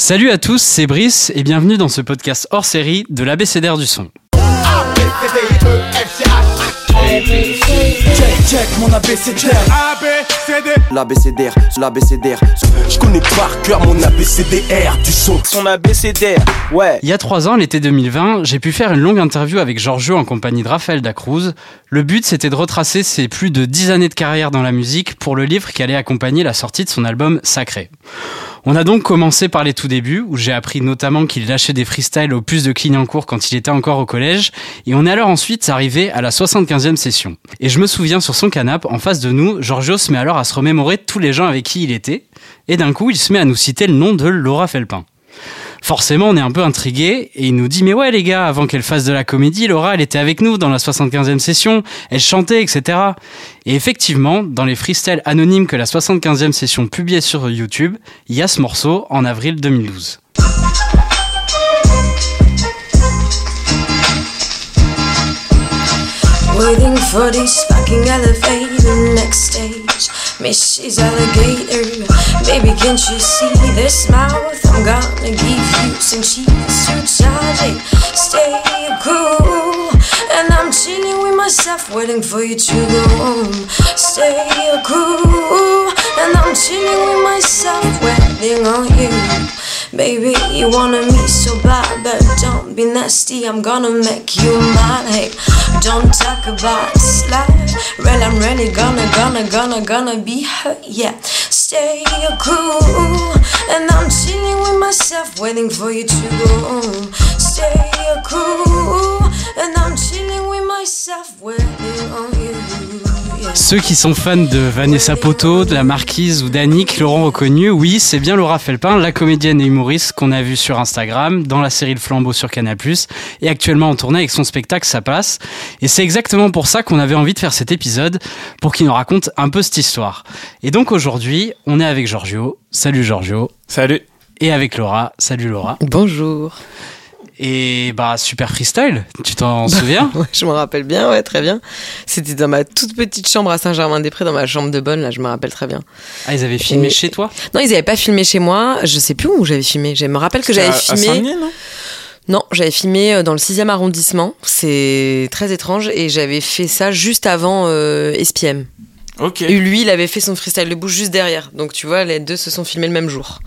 Salut à tous, c'est Brice et bienvenue dans ce podcast hors série de l'ABCDR du son. L'ABCDR, l'ABCDR. Je connais par cœur mon ABCDR du son Son ABCDR, ouais. Il y a trois ans, l'été 2020, j'ai pu faire une longue interview avec Giorgio en compagnie de Raphaël Dacruz. Le but, c'était de retracer ses plus de dix années de carrière dans la musique pour le livre qui allait accompagner la sortie de son album Sacré. On a donc commencé par les tout débuts, où j'ai appris notamment qu'il lâchait des freestyles au plus de Clignancourt quand il était encore au collège, et on est alors ensuite arrivé à la 75e session. Et je me souviens sur son canapé, en face de nous, Giorgio se met alors à se remémorer tous les gens avec qui il était, et d'un coup il se met à nous citer le nom de Laura Felpin. Forcément, on est un peu intrigué et il nous dit mais ouais les gars, avant qu'elle fasse de la comédie, Laura, elle était avec nous dans la 75e session, elle chantait, etc. Et effectivement, dans les freestyles anonymes que la 75e session publiait sur YouTube, il y a ce morceau en avril 2012. Waiting for this fucking elevator next stage. Mrs. Alligator, baby, can't you see this mouth? I'm gonna give you some cheese to charge it. Stay cool, and I'm chilling with myself, waiting for you to go home. Stay cool, and I'm chilling with myself, waiting on you. Baby, you wanted me so bad, but don't be nasty. I'm gonna make you mine. Hey, don't talk about slide. Well, I'm really gonna, gonna, gonna, gonna be hurt. Yeah, stay cool, and I'm chilling with myself, waiting for you to go. Stay cool, and I'm chilling with myself, waiting on. Ceux qui sont fans de Vanessa Poto, de la Marquise ou d'Annick l'auront reconnu. Oui, c'est bien Laura Felpin, la comédienne et humoriste qu'on a vue sur Instagram, dans la série Le Flambeau sur Canal+, et actuellement en tournée avec son spectacle Ça passe. Et c'est exactement pour ça qu'on avait envie de faire cet épisode, pour qu'il nous raconte un peu cette histoire. Et donc aujourd'hui, on est avec Giorgio. Salut Giorgio. Salut. Et avec Laura. Salut Laura. Bonjour. Et bah super freestyle, tu t'en souviens Ouais, je me rappelle bien, ouais, très bien. C'était dans ma toute petite chambre à Saint-Germain-des-Prés, dans ma chambre de bonne, là, je me rappelle très bien. Ah, ils avaient filmé Et- chez toi Non, ils n'avaient pas filmé chez moi, je sais plus où j'avais filmé. Je me rappelle que j'avais À- à filmé. Saint-Denis, non? Non, j'avais filmé euh, dans le 6e arrondissement, c'est très étrange, et j'avais fait ça juste avant euh, SPM. Ok. Et lui, il avait fait son freestyle de bouche juste derrière. Donc tu vois, les deux se sont filmés le même jour.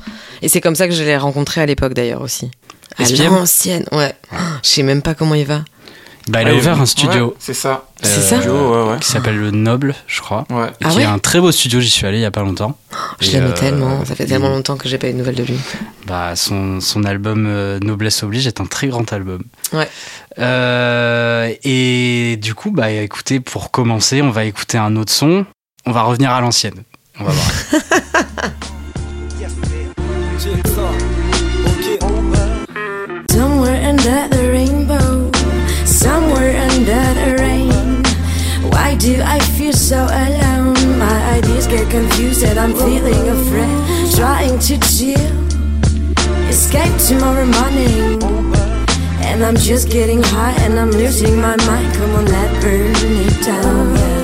Et c'est comme ça que je l'ai rencontré à l'époque d'ailleurs aussi. À l'ancienne, ouais. Je sais même pas comment il va. Bah, il a ouvert un ouais, studio c'est ça. C'est Euh, ça Studio, ouais, ouais. qui s'appelle le Noble, je crois. Ouais. Et Ah qui ouais est un très beau studio, j'y suis allé il y a pas longtemps. Je l'aimais euh, tellement, ça fait tellement longtemps que j'ai pas eu de nouvelles de lui. Bah, son, son album euh, Noblesse Oblige est un très grand album. Ouais. Euh, et du coup, bah écoutez, pour commencer, on va écouter un autre son. On va revenir à l'ancienne. On va voir. under the rainbow, somewhere under the rain. Why do I feel so alone? My ideas get confused and I'm feeling afraid. Trying to chill, escape tomorrow morning. And I'm just getting high and I'm losing my mind. Come on, let burn it down. Mis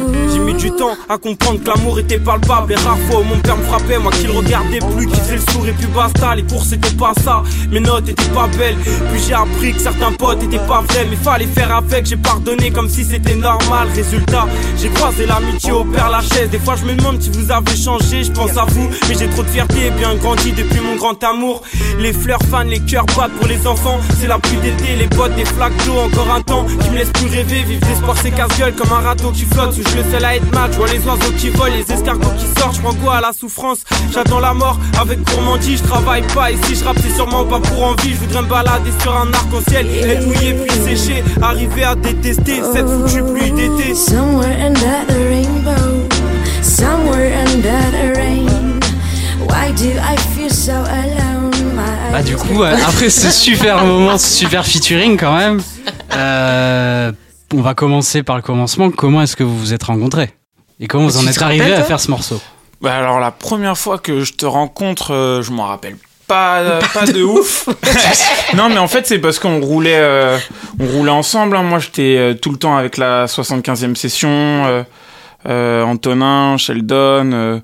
du temps à comprendre que l'amour était palpable. Les rares fois mon père me frappait, moi qui le regardais plus, qui faisait le sourd et puis basta. Les cours c'était pas ça, mes notes étaient pas belles. Puis j'ai appris que certains potes étaient pas vrais, mais fallait faire avec. J'ai pardonné comme si c'était normal. Résultat, j'ai croisé l'amitié au père Lachaise. Des fois je me demande si vous avez changé, je pense à vous. Mais j'ai trop de fierté et bien grandi depuis mon grand amour. Les fleurs fans, les cœurs battent pour les enfants. C'est la pluie d'été, les bottes, des flaques d'eau. Encore un temps qui me laisse plus rêver. Vivre d'espoir, c'est casse-gueule comme un radeau qui flotte. Sous le seul à être Je vois les oiseaux qui volent, les escargots qui sortent. Je prends quoi à la souffrance J'attends la mort avec gourmandise. Je travaille pas et si je rappe, c'est sûrement pas pour envie. Je voudrais me balader sur un arc-en-ciel. Être mouillé puis séché. Arriver à détester cette foutue pluie d'été. Somewhere under the rainbow, somewhere under the rain. Why do I feel so alone? My Bah du coup, euh, après ce super moment, ce super featuring quand même, euh, on va commencer par le commencement. Comment est-ce que vous vous êtes rencontrés? Et comment vous en êtes te arrivé à faire ce morceau? Bah alors la première fois que je te rencontre, euh, je m'en rappelle pas, euh, pas de ouf. non mais en fait c'est parce qu'on roulait, euh, on roulait ensemble. hein. Moi j'étais euh, tout le temps avec la 75e session, euh, euh, Antonin, Sheldon, euh,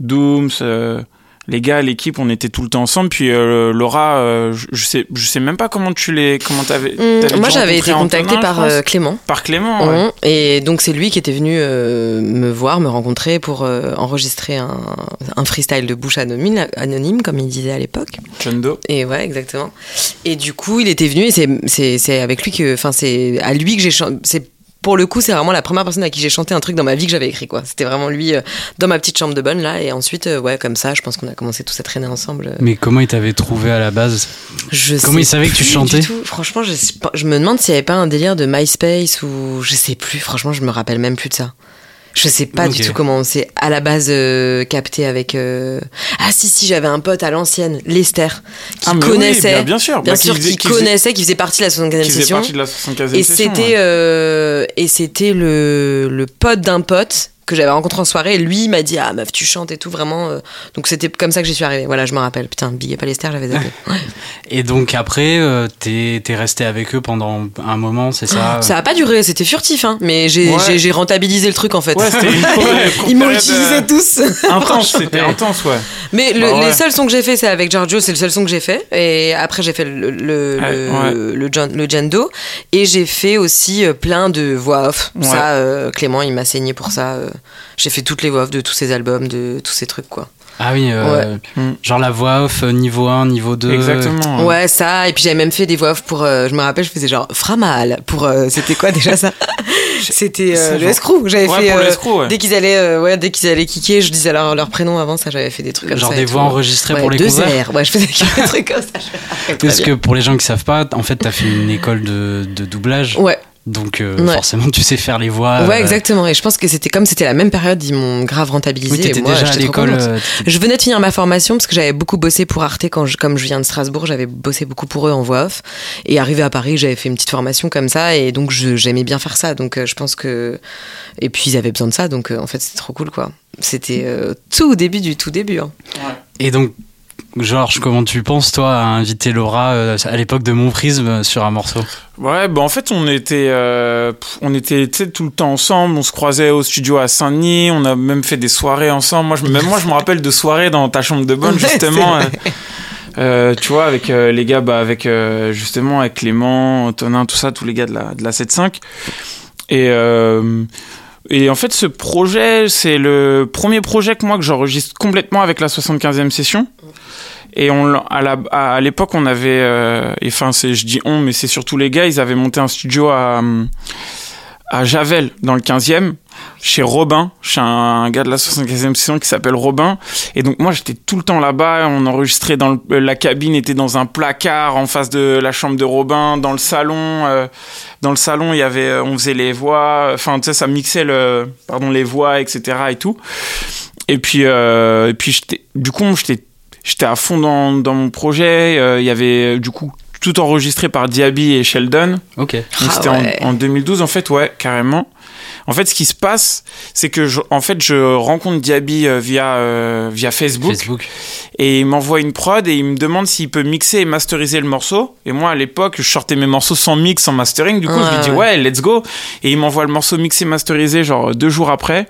Dooms, euh, les gars, l'équipe, on était tout le temps ensemble. Puis euh, Laura, euh, je, sais, je sais même pas comment tu les, comment t'avais. T'avais moi, j'avais été contactée Antonin, par euh, Clément. Par Clément. ouais. Hum, Et donc c'est lui qui était venu me voir, me rencontrer pour enregistrer un, un freestyle de bouche anonyme, anonyme, comme il disait à l'époque. Doe. Et ouais, exactement. Et du coup, il était venu et c'est- avec lui que, enfin, c'est à lui que j'ai chanté. C'est pour le coup, c'est vraiment la première personne à qui j'ai chanté un truc dans ma vie que j'avais écrit, quoi. C'était vraiment lui euh, dans ma petite chambre de bonne là. Et ensuite, euh, ouais, comme ça, je pense qu'on a commencé tous à traîner ensemble. Mais comment il t'avait trouvé à la base? Je Comment il savait que tu chantais? Franchement, je me demande s'il n'y avait pas un délire de MySpace ou je sais plus. Franchement, je me rappelle même plus de ça. Je sais pas du tout comment on s'est à la base euh, capté avec. euh, Ah si si, j'avais un pote à l'ancienne, Lester, qui Ah, oui, connaissait, bien- bien sûr. bien Bah, qui sûr, faisait- qui, qui connaissait, qui faisait partie de la 75e Qui faisait session. partie de la 75e Et c'était ouais. euh, et c'était le, le pote d'un pote que j'avais rencontré en soirée et lui m'a dit ah meuf tu chantes et tout vraiment euh. donc c'était comme ça que j'y suis arrivée. Voilà je me rappelle. Putain Big Up à Lester j'avais zappé. Ouais. Et donc après, euh, t'es resté avec eux pendant un moment, c'est ça? Ça a pas duré c'était furtif hein. Mais j'ai Ouais. rentabilisé le truc en fait. Ouais, ils m'ont utilisé euh, tous. Intense, c'était intense, ouais. mais le- Bah les seuls sons que j'ai fait c'est avec Giorgio c'est le seul son que j'ai fait. Et après j'ai fait le le, le, ouais. le, John- le Jendo et j'ai fait aussi euh, plein de voix off. Ça euh, Clément il m'a saigné pour ça euh. J'ai fait toutes les voix off de tous ces albums de tous ces trucs quoi Ah oui, euh, Mm. genre la voix off euh, niveau 1, niveau 2. Exactement. Ouais, ça. Et puis j'avais même fait des voix off pour. euh, je me rappelle, je faisais genre Framal pour. euh, C'était quoi déjà ça? C'était euh, le genre- escroc. J'avais Ouais, fait. pour euh, l'escroc, ouais. Dès qu'ils allaient, euh, ouais, dès qu'ils allaient kicker, je disais leur, leur prénom avant ça. J'avais fait des trucs comme Genre ça. des et voix tout. enregistrées Ouais, pour les deux concerts airs. Ouais, je faisais des trucs comme ça. Parce que pour les gens qui savent pas, en fait, t'as fait une école de, de doublage. Ouais, Donc euh, Ouais. forcément, tu sais faire les voix. ouais, euh, exactement. Et je pense que c'était comme c'était la même période, ils m'ont grave rentabilisé. Oui, t'étais et moi, déjà à l'école. euh, Je venais de finir ma formation parce que j'avais beaucoup bossé pour Arte quand je, comme je viens de Strasbourg, j'avais bossé beaucoup pour eux en voix off. Et arrivé à Paris, j'avais fait une petite formation comme ça et donc j'aimais bien faire ça. Donc euh, je pense que et puis ils avaient besoin de ça, donc euh, en fait c'était trop cool quoi. C'était euh, tout au début du tout début. hein. Et donc, Georges, comment tu penses, toi, à inviter Laura euh, à l'époque de Mon Prisme euh, sur un morceau? Ouais, bah en fait, on était, euh, on était tout le temps ensemble. On se croisait au studio à Saint-Denis. On a même fait des soirées ensemble. Moi, je, même moi, je me rappelle de soirées dans ta chambre de bonne, justement. euh, euh, tu vois, avec euh, les gars, bah, avec euh, justement avec Clément, Antonin, tout ça, tous les gars de la, de la 7.5. Et, euh, et en fait, ce projet, c'est le premier projet que moi que j'enregistre complètement avec la 75e session. Et on, à l'époque, on avait, euh, et enfin, c'est, je dis on, mais c'est surtout les gars, ils avaient monté un studio à, à Javel, dans le 15e, chez Robin, chez un gars de la 75e session qui s'appelle Robin. Et donc, moi, j'étais tout le temps là-bas, on enregistrait dans euh, la cabine était dans un placard en face de la chambre de Robin, dans le salon, euh, dans le salon, il y avait, on faisait les voix, enfin, tu sais, ça mixait le, pardon, les voix, etc. et tout. Et puis, euh, et puis, j'étais, du coup, j'étais j'étais à fond dans, dans mon projet. Euh, Il y avait euh, du coup tout enregistré par Diaby et Sheldon. Ok. Donc, Ah c'était ouais. en, en 2012 en fait, ouais, carrément. En fait, ce qui se passe, c'est que je, en fait, je rencontre Diaby euh, via euh, via Facebook, Facebook. et il m'envoie une prod et il me demande s'il peut mixer et masteriser le morceau. Et moi, à l'époque, je sortais mes morceaux sans mix, sans mastering. Du coup, je lui dis ouais. ouais, let's go. Et il m'envoie le morceau mixé, masterisé, genre deux jours après.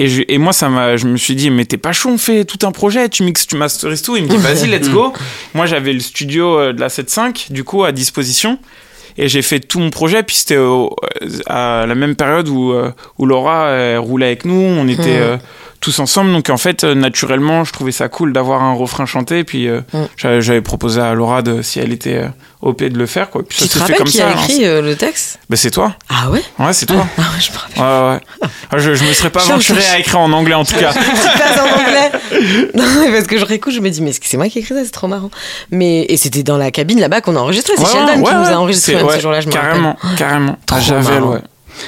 Et, je- et moi, ça m'a, je me suis dit, mais t'es pas chaud, on fait tout un projet, tu mixes, tu masterises tout. Il me dit, vas-y, let's go. moi, j'avais le studio euh, de la 7.5, du coup, à disposition. Et j'ai fait tout mon projet, puis c'était à la même période où, euh, où Laura euh, roulait avec nous, on était Mhm. Euh, tous ensemble. Donc en fait, euh, naturellement, je trouvais ça cool d'avoir un refrain chanté. Puis euh, Mhm. j'avais j'avais proposé à Laura de, si elle était euh, OP de le faire. Quoi. Puis Tu ça te rappelles comme qui ça. a hein. écrit euh, le texte? Bah, c'est toi. Ah ouais? Ouais, c'est toi. Ah ouais, je me rappelle. Ouais, ouais. Ah, Je, je me serais pas Je- aventuré à écrire en anglais en tout cas. Passes en anglais Non, mais parce que je réécoute, je me dis, mais est-ce que c'est moi qui ai écrit ça? C'est trop marrant. Mais, et c'était dans la cabine là-bas qu'on a enregistré. C'est Ouais, Sheldon ouais, qui nous a enregistré même ouais, ce jour-là, je me Carrément, carrément. À Trop Javel, ouais.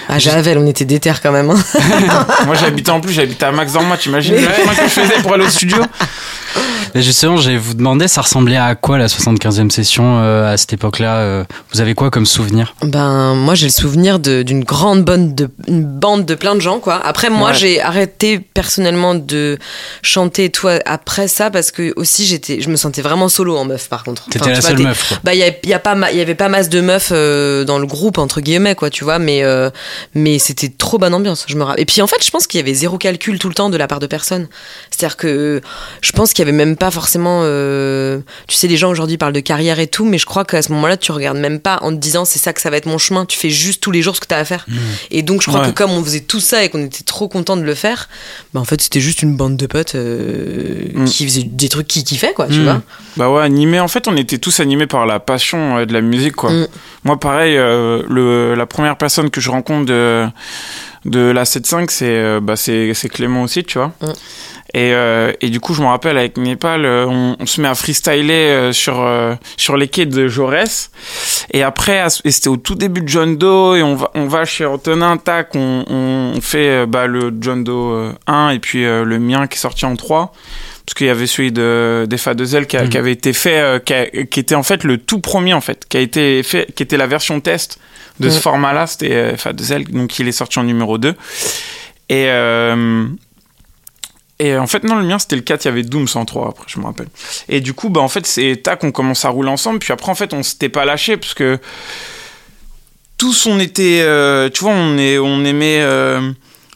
À Javel, on était déter quand même. hein. Moi j'habitais en plus, j'habitais à Max Dorma, t'imagines Mais- le chemin que je faisais pour aller au studio Et justement, j'allais vous demander, ça ressemblait à quoi la 75e session euh, à cette époque-là euh, Vous avez quoi comme souvenir? Ben, moi, j'ai le souvenir d'une grande bonne de, une bande de plein de gens, quoi. Après, moi, Ouais. j'ai arrêté personnellement de chanter et tout après ça parce que aussi, j'étais, je me sentais vraiment solo en meuf, par contre. T'étais Enfin, la vois, seule meuf, quoi. Bah, il y, a- y a pas, y avait pas masse de meufs euh, dans le groupe entre guillemets, quoi, tu vois. Mais euh, mais c'était trop bonne ambiance. Je me rappelle. Et puis en fait, je pense qu'il y avait zéro calcul tout le temps de la part de personne. C'est-à-dire que je pense qu'il y avait même pas forcément. euh, tu sais, les gens aujourd'hui parlent de carrière et tout, mais je crois qu'à ce moment-là, tu regardes même pas en te disant c'est ça que ça va être mon chemin. Tu fais juste tous les jours ce que tu as à faire. Et donc, je crois Ouais. que comme on faisait tout ça et qu'on était trop content de le faire, bah en fait, c'était juste une bande de potes euh, Mm. qui faisaient des trucs qui kiffaient, quoi, tu Mm. vois. Bah ouais, animé. En fait, on était tous animés par la passion euh, de la musique, quoi. Moi, pareil, euh, le, la première personne que je rencontre de, de la 7.5, c'est euh, bah, c'est c'est Clément aussi, tu vois. Mm. Et, euh, et du coup, je me rappelle, avec Népal, euh, on, on se met à freestyler sur, sur les quais de Jaurès. Et après, c'était au tout début de John Doe, et on va, on va chez Antonin, tac, on, on fait bah, le John Doe euh, 1, et puis le mien qui est sorti en 3 parce qu'il y avait celui de d'Efa 2L qui, a- qui avait été fait euh, qui, a- qui était en fait le tout premier en fait qui a été fait qui était la version test de ce Ouais. format là c'était euh, Efa 2L donc il est sorti en numéro 2 et euh, et en fait non le mien c'était le 4 il y avait Doom 103 après je me rappelle. Et du coup bah en fait c'est tac on commence à rouler ensemble. Puis après en fait on s'était pas lâché parce que tous on était euh, tu vois on est on aimait euh,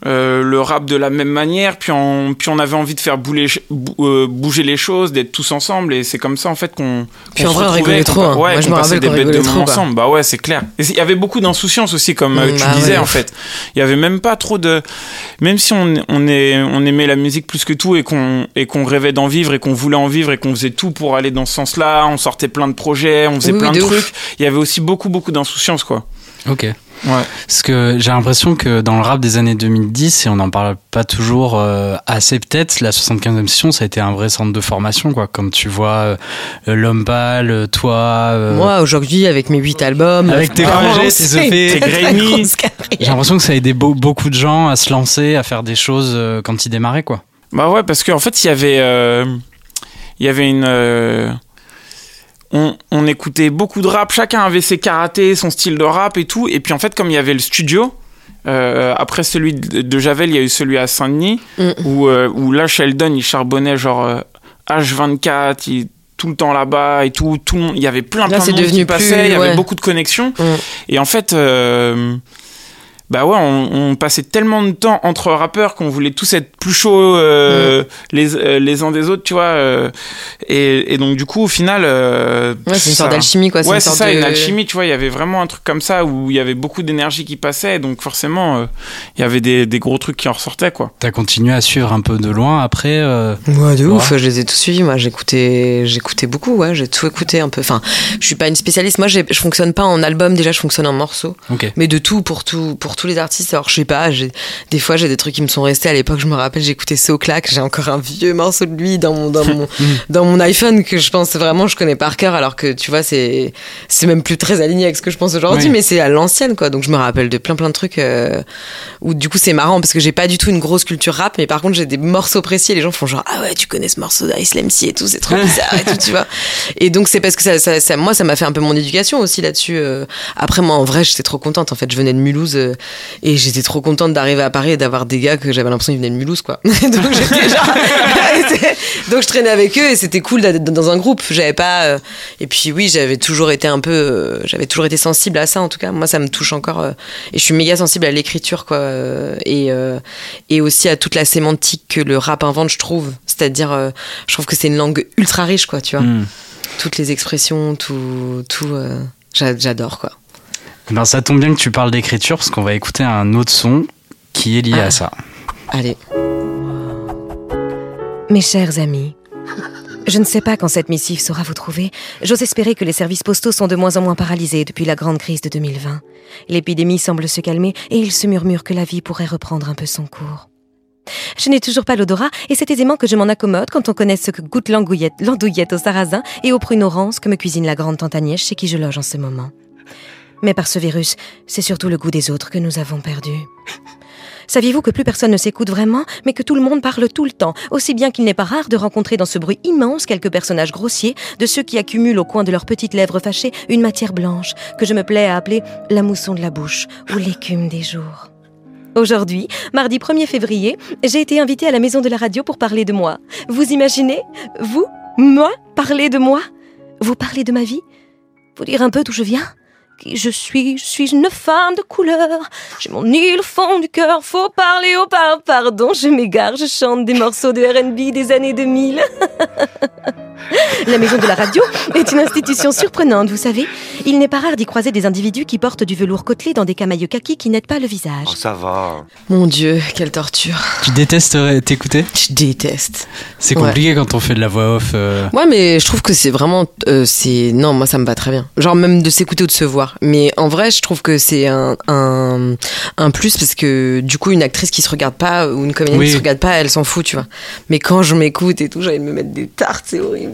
euh, le rap de la même manière, puis on, puis on avait envie de faire bouler, bou- euh, bouger les choses, d'être tous ensemble, et c'est comme ça en fait qu'on. Puis en se vrai, on rigolait trop, hein. Ouais, Moi, je me rappelle des bêtes de trop, ensemble. Bah ouais, c'est clair. Et il y avait beaucoup d'insouciance aussi, comme euh, Mm, tu bah disais ouais. en fait. Il y avait même pas trop de. Même si on, on, est, on aimait la musique plus que tout et qu'on et qu'on rêvait d'en vivre et qu'on voulait en vivre et qu'on faisait tout pour aller dans ce sens-là, on sortait plein de projets, on faisait Oui, plein de de trucs. Il y avait aussi beaucoup beaucoup d'insouciance quoi. Ok. Ouais. Parce que j'ai l'impression que dans le rap des années 2010, et on n'en parle pas toujours euh, assez peut-être, la 75e session, ça a été un vrai centre de formation, quoi. Comme tu vois, euh, L'Homme Pâle, euh, toi... euh, Moi, aujourd'hui, avec mes 8 albums, Avec tes euh, projets, tes très, tes Grammy. J'ai l'impression que ça a aidé beau- beaucoup de gens à se lancer, à faire des choses euh, quand ils démarraient, quoi. Bah ouais, parce qu'en fait, il y avait, euh, il y avait une. Euh, on, on écoutait beaucoup de rap, chacun avait ses karatés, son style de rap et tout. Et puis en fait, comme il y avait le studio, euh, après celui de, de Javel, il y a eu celui à Saint-Denis, Mm. où, euh, où là, Sheldon, il charbonnait genre euh, H24, il tout le temps là-bas et tout, tout le monde, il y avait plein Là, plein de monde qui devenu passait, plus- il y avait beaucoup de connexions. Mm. Et en fait, euh, bah ouais, on, on passait tellement de temps entre rappeurs qu'on voulait tous être plus chauds euh, les, euh, les uns des autres, tu vois. euh, et, et donc, du coup, au final. euh, Ouais, c'est une sorte d'alchimie, quoi. Ouais, c'est ça, de- une alchimie, tu vois. Il y avait vraiment un truc comme ça où il y avait beaucoup d'énergie qui passait. Donc, forcément, euh, il y avait des, des gros trucs qui en ressortaient, quoi. T'as continué à suivre un peu de loin après euh, Ouais, de Ouais. ouf, je les ai tous suivis. Moi, j'écoutais, j'écoutais beaucoup, ouais, j'ai tout écouté un peu. Enfin, je suis pas une spécialiste. Moi, je fonctionne pas en album, déjà, je fonctionne en morceaux. Mais de tout, pour tout, pour tous les artistes. Alors, je sais pas, des fois, j'ai des trucs qui me sont restés à l'époque. Je me rappelle, j'écoutais So Clack. J'ai encore un vieux morceau de lui dans mon, dans mon, dans mon iPhone que je pense vraiment, je connais par cœur. Alors que, tu vois, c'est, c'est même plus très aligné avec ce que je pense aujourd'hui, Oui. mais c'est à l'ancienne, quoi. Donc, je me rappelle de plein, plein de trucs, euh, où du coup, c'est marrant parce que j'ai pas du tout une grosse culture rap, mais par contre, j'ai des morceaux précis et les gens font genre, ah ouais, tu connais ce morceau d'Ice MC et tout, c'est trop bizarre et tout, tu vois. Et donc, c'est parce que ça, ça, ça- moi, ça m'a fait un peu mon éducation aussi là-dessus. euh. Après, moi, en vrai, j'étais trop contente. En fait, je venais de Mulhouse euh, et j'étais trop contente d'arriver à Paris et d'avoir des gars que j'avais l'impression qu'ils venaient de Mulhouse, quoi. donc, j'étais genre, donc, je traînais avec eux et c'était cool d'être dans un groupe. J'avais pas, euh, et puis oui, j'avais toujours été un peu, euh, j'avais toujours été sensible à ça, en tout cas. Moi, ça me touche encore euh, et je suis méga sensible à l'écriture, quoi. Et, et aussi à toute la sémantique que le rap invente, je trouve. C'est-à-dire, je trouve que c'est une langue ultra riche, quoi, tu vois. Hmm. Toutes les expressions, tout, tout, euh, j'a- j'adore, quoi. Ben, ça tombe bien que tu parles d'écriture parce qu'on va écouter un autre son qui est lié Ah. à ça. Allez. Mes chers amis, je ne sais pas quand cette missive saura vous trouver. J'ose espérer que les services postaux sont de moins en moins paralysés depuis la grande crise de 2020. L'épidémie semble se calmer et il se murmure que la vie pourrait reprendre un peu son cours. Je n'ai toujours pas l'odorat et c'est aisément que je m'en accommode quand on connaît ce que goûte l'andouillette, l'andouillette au sarrasin et aux prunes oranges que me cuisine la grande tante Agnès chez qui je loge en ce moment. Mais par ce virus, c'est surtout le goût des autres que nous avons perdu. Saviez-vous que plus personne ne s'écoute vraiment, mais que tout le monde parle tout le temps, aussi bien qu'il n'est pas rare de rencontrer dans ce bruit immense quelques personnages grossiers, de ceux qui accumulent au coin de leurs petites lèvres fâchées une matière blanche, que je me plais à appeler la mousson de la bouche ou l'écume des jours. Aujourd'hui, mardi 1er février, j'ai été invitée à la maison de la radio pour parler de moi. Vous imaginez? Vous? Moi? Parler de moi? Vous parler de ma vie? Vous dire un peu d'où je viens? Je suis. Je suis une femme de couleur. J'ai mon île au fond du cœur. Faut parler au par pardon. Je m'égare, je chante des morceaux de RB des années 2000. La maison de la radio est une institution surprenante, vous savez. Il n'est pas rare d'y croiser des individus qui portent du velours côtelé dans des camailleux kaki qui n'aident pas le visage. Oh, ça va. Mon Dieu, quelle torture. Tu détestes euh, t'écouter? Je déteste. C'est compliqué quand on fait de la voix off. euh. Ouais, mais je trouve que c'est vraiment. euh, c'est Non, moi, ça me va très bien. Genre, même de s'écouter ou de se voir. Mais en vrai, je trouve que c'est un, un, un plus parce que du coup, une actrice qui se regarde pas ou une comédienne Oui. qui se regarde pas, elle s'en fout, tu vois. Mais quand je m'écoute et tout, j'ai envie de me mettre des tartes, c'est horrible.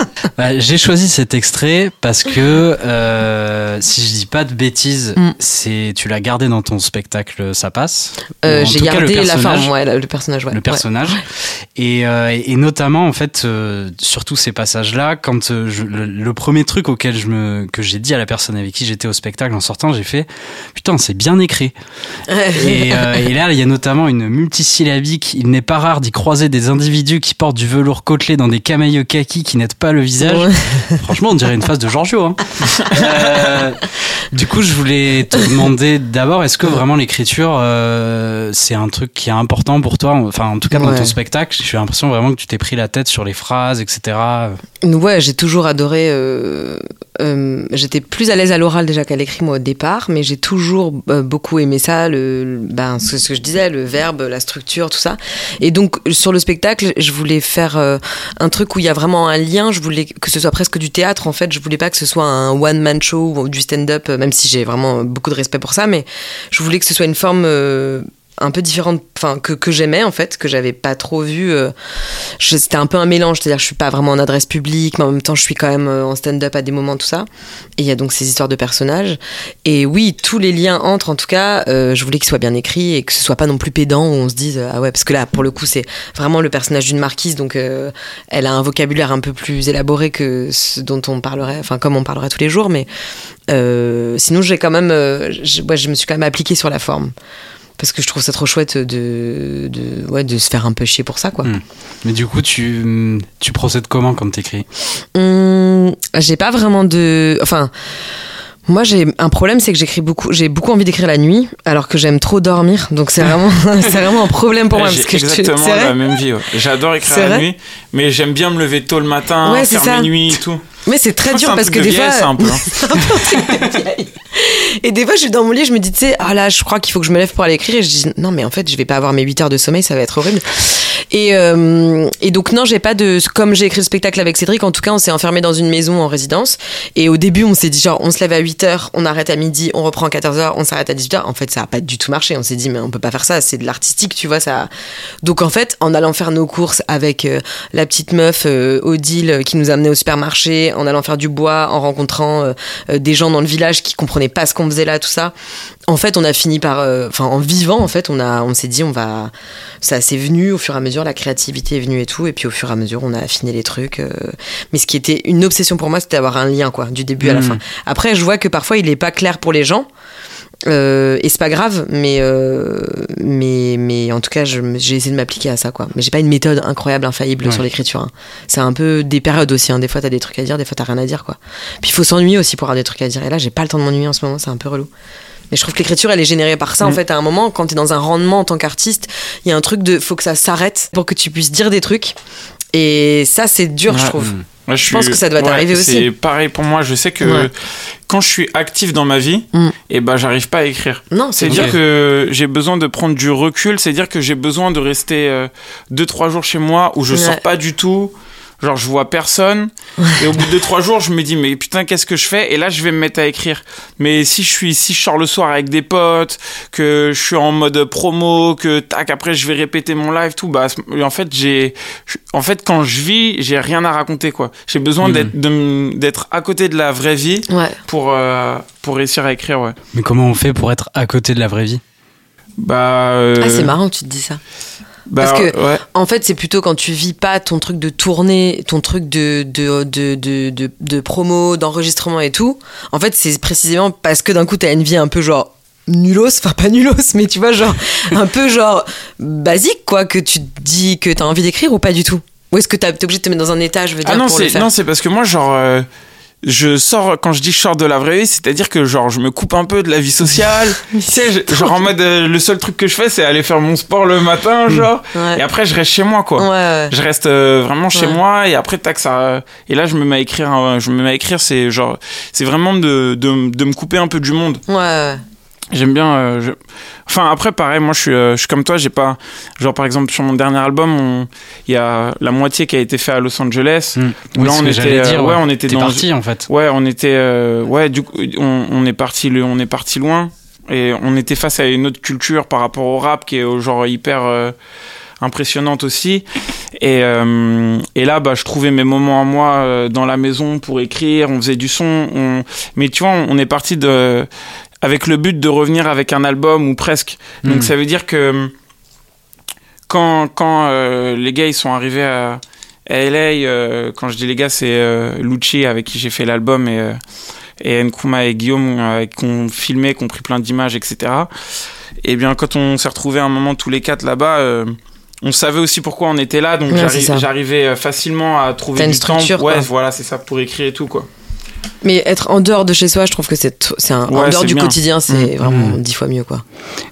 Bah, J'ai choisi cet extrait parce que euh, si je dis pas de bêtises, Mm. c'est tu l'as gardé dans ton spectacle, ça passe? Euh, j'ai tout cas, gardé la femme, ouais, le personnage, ouais. le Ouais. personnage et, euh, et notamment en fait surtout ces passages là quand je- le, le premier truc auquel je me que j'ai dit à la personne avec qui j'étais au spectacle en sortant j'ai fait putain c'est bien écrit et, et là il y a notamment une multisyllabique il n'est pas rare d'y croiser des individus qui portent du velours côtelé dans des camailleux kaki qui n'aident pas le visage. Franchement on dirait une face de Giorgio hein. Euh, du coup je voulais te demander d'abord est-ce que vraiment l'écriture euh, c'est un truc qui est important pour toi? Enfin en tout cas dans Ouais. ton spectacle j'ai l'impression vraiment que tu t'es pris la tête sur les phrases etc Ouais, j'ai toujours adoré. euh, euh, J'étais plus à l'aise à l'oral déjà qu'à l'écrit moi au départ, mais j'ai toujours euh, beaucoup aimé ça, le, le- ben, ce, ce que je disais, le verbe, la structure, tout ça. Et donc sur le spectacle, je voulais faire euh, un truc où il y a vraiment un lien. Je voulais que ce soit presque du théâtre en fait. Je voulais pas que ce soit un one man show ou du stand-up, euh, même si j'ai vraiment beaucoup de respect pour ça, mais je voulais que ce soit une forme un peu différente, enfin que, que j'aimais en fait, que j'avais pas trop vu. euh, c'était un peu un mélange, c'est-à-dire je suis pas vraiment en adresse publique, mais en même temps je suis quand même euh, en stand-up à des moments, tout ça. Et il y a donc ces histoires de personnages. Et oui, tous les liens entrent en tout cas. euh, je voulais qu'ils soient bien écrits et que ce soit pas non plus pédant où on se dise ah ouais parce que là pour le coup c'est vraiment le personnage d'une marquise donc elle a un vocabulaire un peu plus élaboré que ce dont on parlerait, enfin comme on parlerait tous les jours, mais sinon j'ai quand même, je me suis quand même appliquée sur la forme. Parce que je trouve ça trop chouette de, de, ouais, de se faire un peu chier pour ça, quoi. Hmm. mais du coup tu tu procèdes comment quand t'écris? Hum, j'ai pas vraiment de. Enfin. Moi, j'ai un problème, c'est que j'écris beaucoup. J'ai beaucoup envie d'écrire la nuit, alors que j'aime trop dormir. Donc c'est vraiment, c'est vraiment un problème pour moi. Parce que je- exactement vrai la même vie. ouais. J'adore écrire la nuit, mais j'aime bien me lever tôt le matin, Ouais, faire mes nuits et tout. Mais c'est très dur parce que des de fois. un peu. hein. De. Et des fois, je suis dans mon lit, je me dis, tu sais, ah là, je crois qu'il faut que je me lève pour aller écrire. Et je dis, non, mais en fait, je vais pas avoir mes 8 heures de sommeil, ça va être horrible. Et, euh, et donc, non, j'ai pas de. Comme j'ai écrit le spectacle avec Cédric, en tout cas, on s'est enfermé dans une maison en résidence. Et au début, on s'est dit, genre, on se lève à 8 heures, on arrête à midi, on reprend à 14 heures, on s'arrête à 18 heures. En fait, ça a pas du tout marché. On s'est dit, mais on peut pas faire ça, c'est de l'artistique, tu vois. ça. Donc, en fait, en allant faire nos courses avec euh, la petite meuf euh, Odile qui nous amenait au supermarché, en allant faire du bois, en rencontrant euh, euh, des gens dans le village qui comprenaient pas ce qu'on faisait là, tout ça. En fait, on a fini par, euh, enfin, en vivant, en fait, on a, on s'est dit, on va, ça s'est venu au fur et à mesure, la créativité est venue et tout, et puis au fur et à mesure, on a affiné les trucs. Mais ce qui était une obsession pour moi, c'était d'avoir un lien, quoi, du début à la Mhm. fin. Après, je vois que parfois, il est pas clair pour les gens. Euh, et c'est pas grave, mais, euh, mais, mais en tout cas, j'ai essayé de m'appliquer à ça, quoi. Mais j'ai pas une méthode incroyable, infaillible Ouais. sur l'écriture. hein. C'est un peu des périodes aussi. Hein. Des fois, t'as des trucs à dire, des fois, t'as rien à dire, quoi. Puis il faut s'ennuyer aussi pour avoir des trucs à dire. Et là, j'ai pas le temps de m'ennuyer en ce moment, c'est un peu relou. Mais je trouve que l'écriture, elle est générée par ça. En Mm. fait, à un moment, quand t'es dans un rendement en tant qu'artiste, il y a un truc de faut que ça s'arrête pour que tu puisses dire des trucs. Et ça, c'est dur, je trouve. Hmm. Je, pense que ça doit ouais, t'arriver aussi. C'est pareil pour moi. Je sais que Ouais. quand je suis actif dans ma vie, Mm. et ben j'arrive pas à écrire. Non, c'est dire que j'ai besoin de prendre du recul. C'est dire que j'ai besoin de rester euh, deux trois jours chez moi où je Ouais. sors pas du tout. Genre je vois personne. Et au bout de trois jours, je me dis mais putain qu'est-ce que je fais? Et là je vais me mettre à écrire. Mais si je suis si je sors le soir avec des potes, que je suis en mode promo, que tac après je vais répéter mon live tout, bah en fait j'ai en fait quand je vis j'ai rien à raconter quoi. J'ai besoin Mhm. d'être de m- d'être à côté de la vraie vie Ouais. pour euh, pour réussir à écrire ouais. mais comment on fait pour être à côté de la vraie vie? Bah euh, Ah, c'est marrant que tu te dis ça. Bah, Parce que- ouais. En fait, c'est plutôt quand tu vis pas ton truc de tournée, ton truc de, de, de, de, de, de promo, d'enregistrement et tout. En fait, c'est précisément parce que d'un coup, t'as une vie un peu genre nulos, enfin pas nulos, mais tu vois, genre un peu genre basique, quoi, que tu te dis que t'as envie d'écrire ou pas du tout Ou est-ce que t'es obligé de te mettre dans un état, je veux dire, Ah non, pour le faire non, c'est parce que moi, genre, euh, je sors quand je dis je sors de la vraie vie c'est-à-dire que genre je me coupe un peu de la vie sociale. Tu sais genre en mode euh, le seul truc que je fais c'est aller faire mon sport le matin genre. Ouais. et après je reste chez moi quoi. Ouais, ouais. je reste euh, vraiment chez moi et après tac ça et là je me mets à écrire je me mets à écrire c'est genre c'est vraiment de, de de me couper un peu du monde. Ouais. J'aime bien. euh, je- Enfin, après, pareil, moi, je suis, euh, je suis comme toi. J'ai pas. Genre, par exemple, sur mon dernier album, on- il y a la moitié qui a été fait à Los Angeles. Mm. Où Oui, là, on était. j'allais euh, dire, ouais, on était dans. parti en fait. Ouais, on était. euh, ouais, du coup, on, on est parti. On est parti loin. Et on était face à une autre culture par rapport au rap qui est euh, genre hyper. euh, impressionnante aussi et, euh, et là bah je trouvais mes moments à moi euh, dans la maison pour écrire on faisait du son on... mais tu vois on, on est parti de avec le but de revenir avec un album ou presque donc Mhm. ça veut dire que quand quand euh, les gars ils sont arrivés à, à LA euh, quand je dis les gars c'est euh, Lucci avec qui j'ai fait l'album et euh, et Nkrumah et Guillaume qui ont filmé qui ont pris plein d'images etc et bien quand on s'est retrouvés un moment tous les quatre là-bas on savait aussi pourquoi on était là, donc Ouais, j'arrivais facilement à trouver T'as du une structure, temps. Ouais, quoi. voilà, c'est ça pour écrire et tout quoi. Mais être en dehors de chez soi, je trouve que c'est un en dehors du bien. quotidien, c'est Mm. vraiment Mm. dix fois mieux quoi.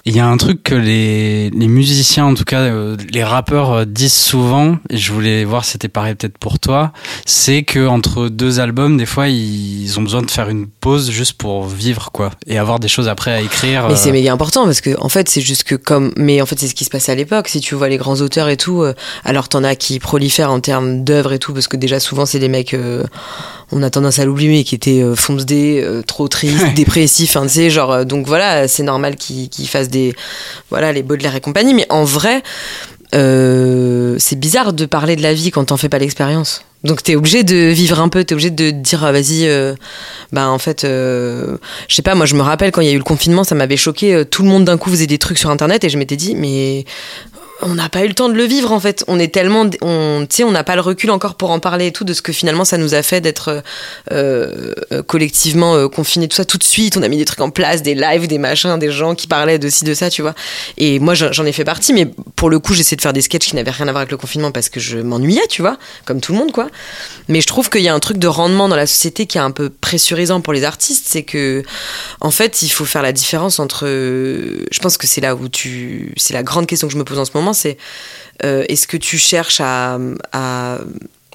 Il y a un truc que les, les musiciens, en tout cas euh, les rappeurs euh, disent souvent, et je voulais voir si c'était pareil peut-être pour toi, c'est que entre deux albums, des fois ils ont besoin de faire une pause juste pour vivre quoi, et avoir des choses après à écrire. Mais euh, c'est méga important parce que en fait c'est juste que comme mais en fait c'est ce qui se passait à l'époque si tu vois les grands auteurs et tout alors t'en as qui prolifèrent en termes d'œuvres et tout parce que déjà souvent c'est des mecs on a tendance à l'oublier qui étaient euh, foncedés euh, trop tristes dépressifs hein, tu sais genre euh, donc voilà c'est normal qu'ils qu'ils fassent des voilà les Baudelaire et compagnie mais en vrai euh, c'est bizarre de parler de la vie quand t'en fais pas l'expérience. Donc t'es obligé de vivre un peu t'es obligé de dire ah, vas-y euh, bah en fait euh, je sais pas moi je me rappelle quand il y a eu le confinement ça m'avait choqué tout le monde d'un coup faisait des trucs sur internet et je m'étais dit mais on n'a pas eu le temps de le vivre en fait. On est tellement on tu sais on n'a pas le recul encore pour en parler et tout de ce que finalement ça nous a fait d'être euh, euh, collectivement euh, confinés tout ça tout de suite. On a mis des trucs en place des lives des machins des gens qui parlaient de ci de ça tu vois. Et moi j'en ai fait partie mais pour le coup j'essaie de faire des sketchs qui n'avaient rien à voir avec le confinement parce que je m'ennuyais tu vois comme tout le monde quoi. Mais je trouve qu'il y a un truc de rendement dans la société qui est un peu pressurisant pour les artistes c'est que en fait il faut faire la différence entre je pense que c'est là où tu c'est la grande question que je me pose en ce moment c'est euh, est-ce que tu cherches à, à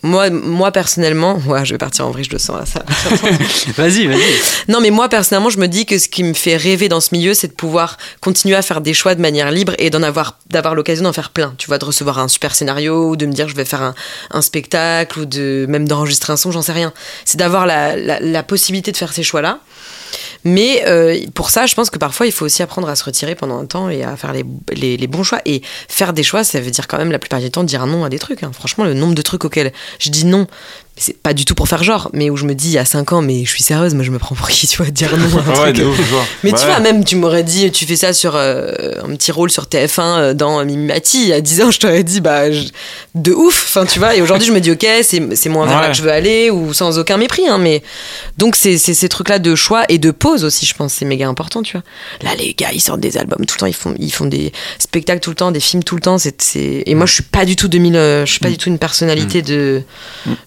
moi, moi personnellement, ouais, je vais partir en vrille, je le sens là, ça. Vas-y, vas-y. Non, mais moi personnellement, je me dis que ce qui me fait rêver dans ce milieu, c'est de pouvoir continuer à faire des choix de manière libre et d'en avoir, d'avoir l'occasion d'en faire plein. Tu vois, de recevoir un super scénario ou de me dire je vais faire un, un spectacle ou de même d'enregistrer un son, j'en sais rien. C'est d'avoir la, la, la possibilité de faire ces choix-là. Mais euh, pour ça, je pense que parfois, il faut aussi apprendre à se retirer pendant un temps et à faire les, les, les bons choix. Et faire des choix, ça veut dire quand même la plupart du temps dire non à des trucs. hein. Franchement, le nombre de trucs auxquels je dis non, c'est pas du tout pour faire genre, mais où je me dis il y a 5 ans, mais je suis sérieuse, moi je me prends pour qui, tu vois, dire non à un Ouais, truc. ouf. Mais Bah tu vois, même tu m'aurais dit, tu fais ça sur euh, un petit rôle sur TF1 euh, dans Mimimati, il y a 10 ans, je t'aurais dit, bah, je- de ouf, enfin, tu vois, et aujourd'hui, je me dis, ok, c'est moins vers là Ouais. que je veux aller, ou sans aucun mépris, hein, mais. Donc, c'est c'est ces trucs-là de choix et de pause aussi, je pense, c'est méga important, tu vois. Là, les gars, ils sortent des albums tout le temps, ils font, ils font des spectacles tout le temps, des films tout le temps, c'est. c'est- Et moi, je suis pas du tout 2000, euh, je suis pas du tout une personnalité de,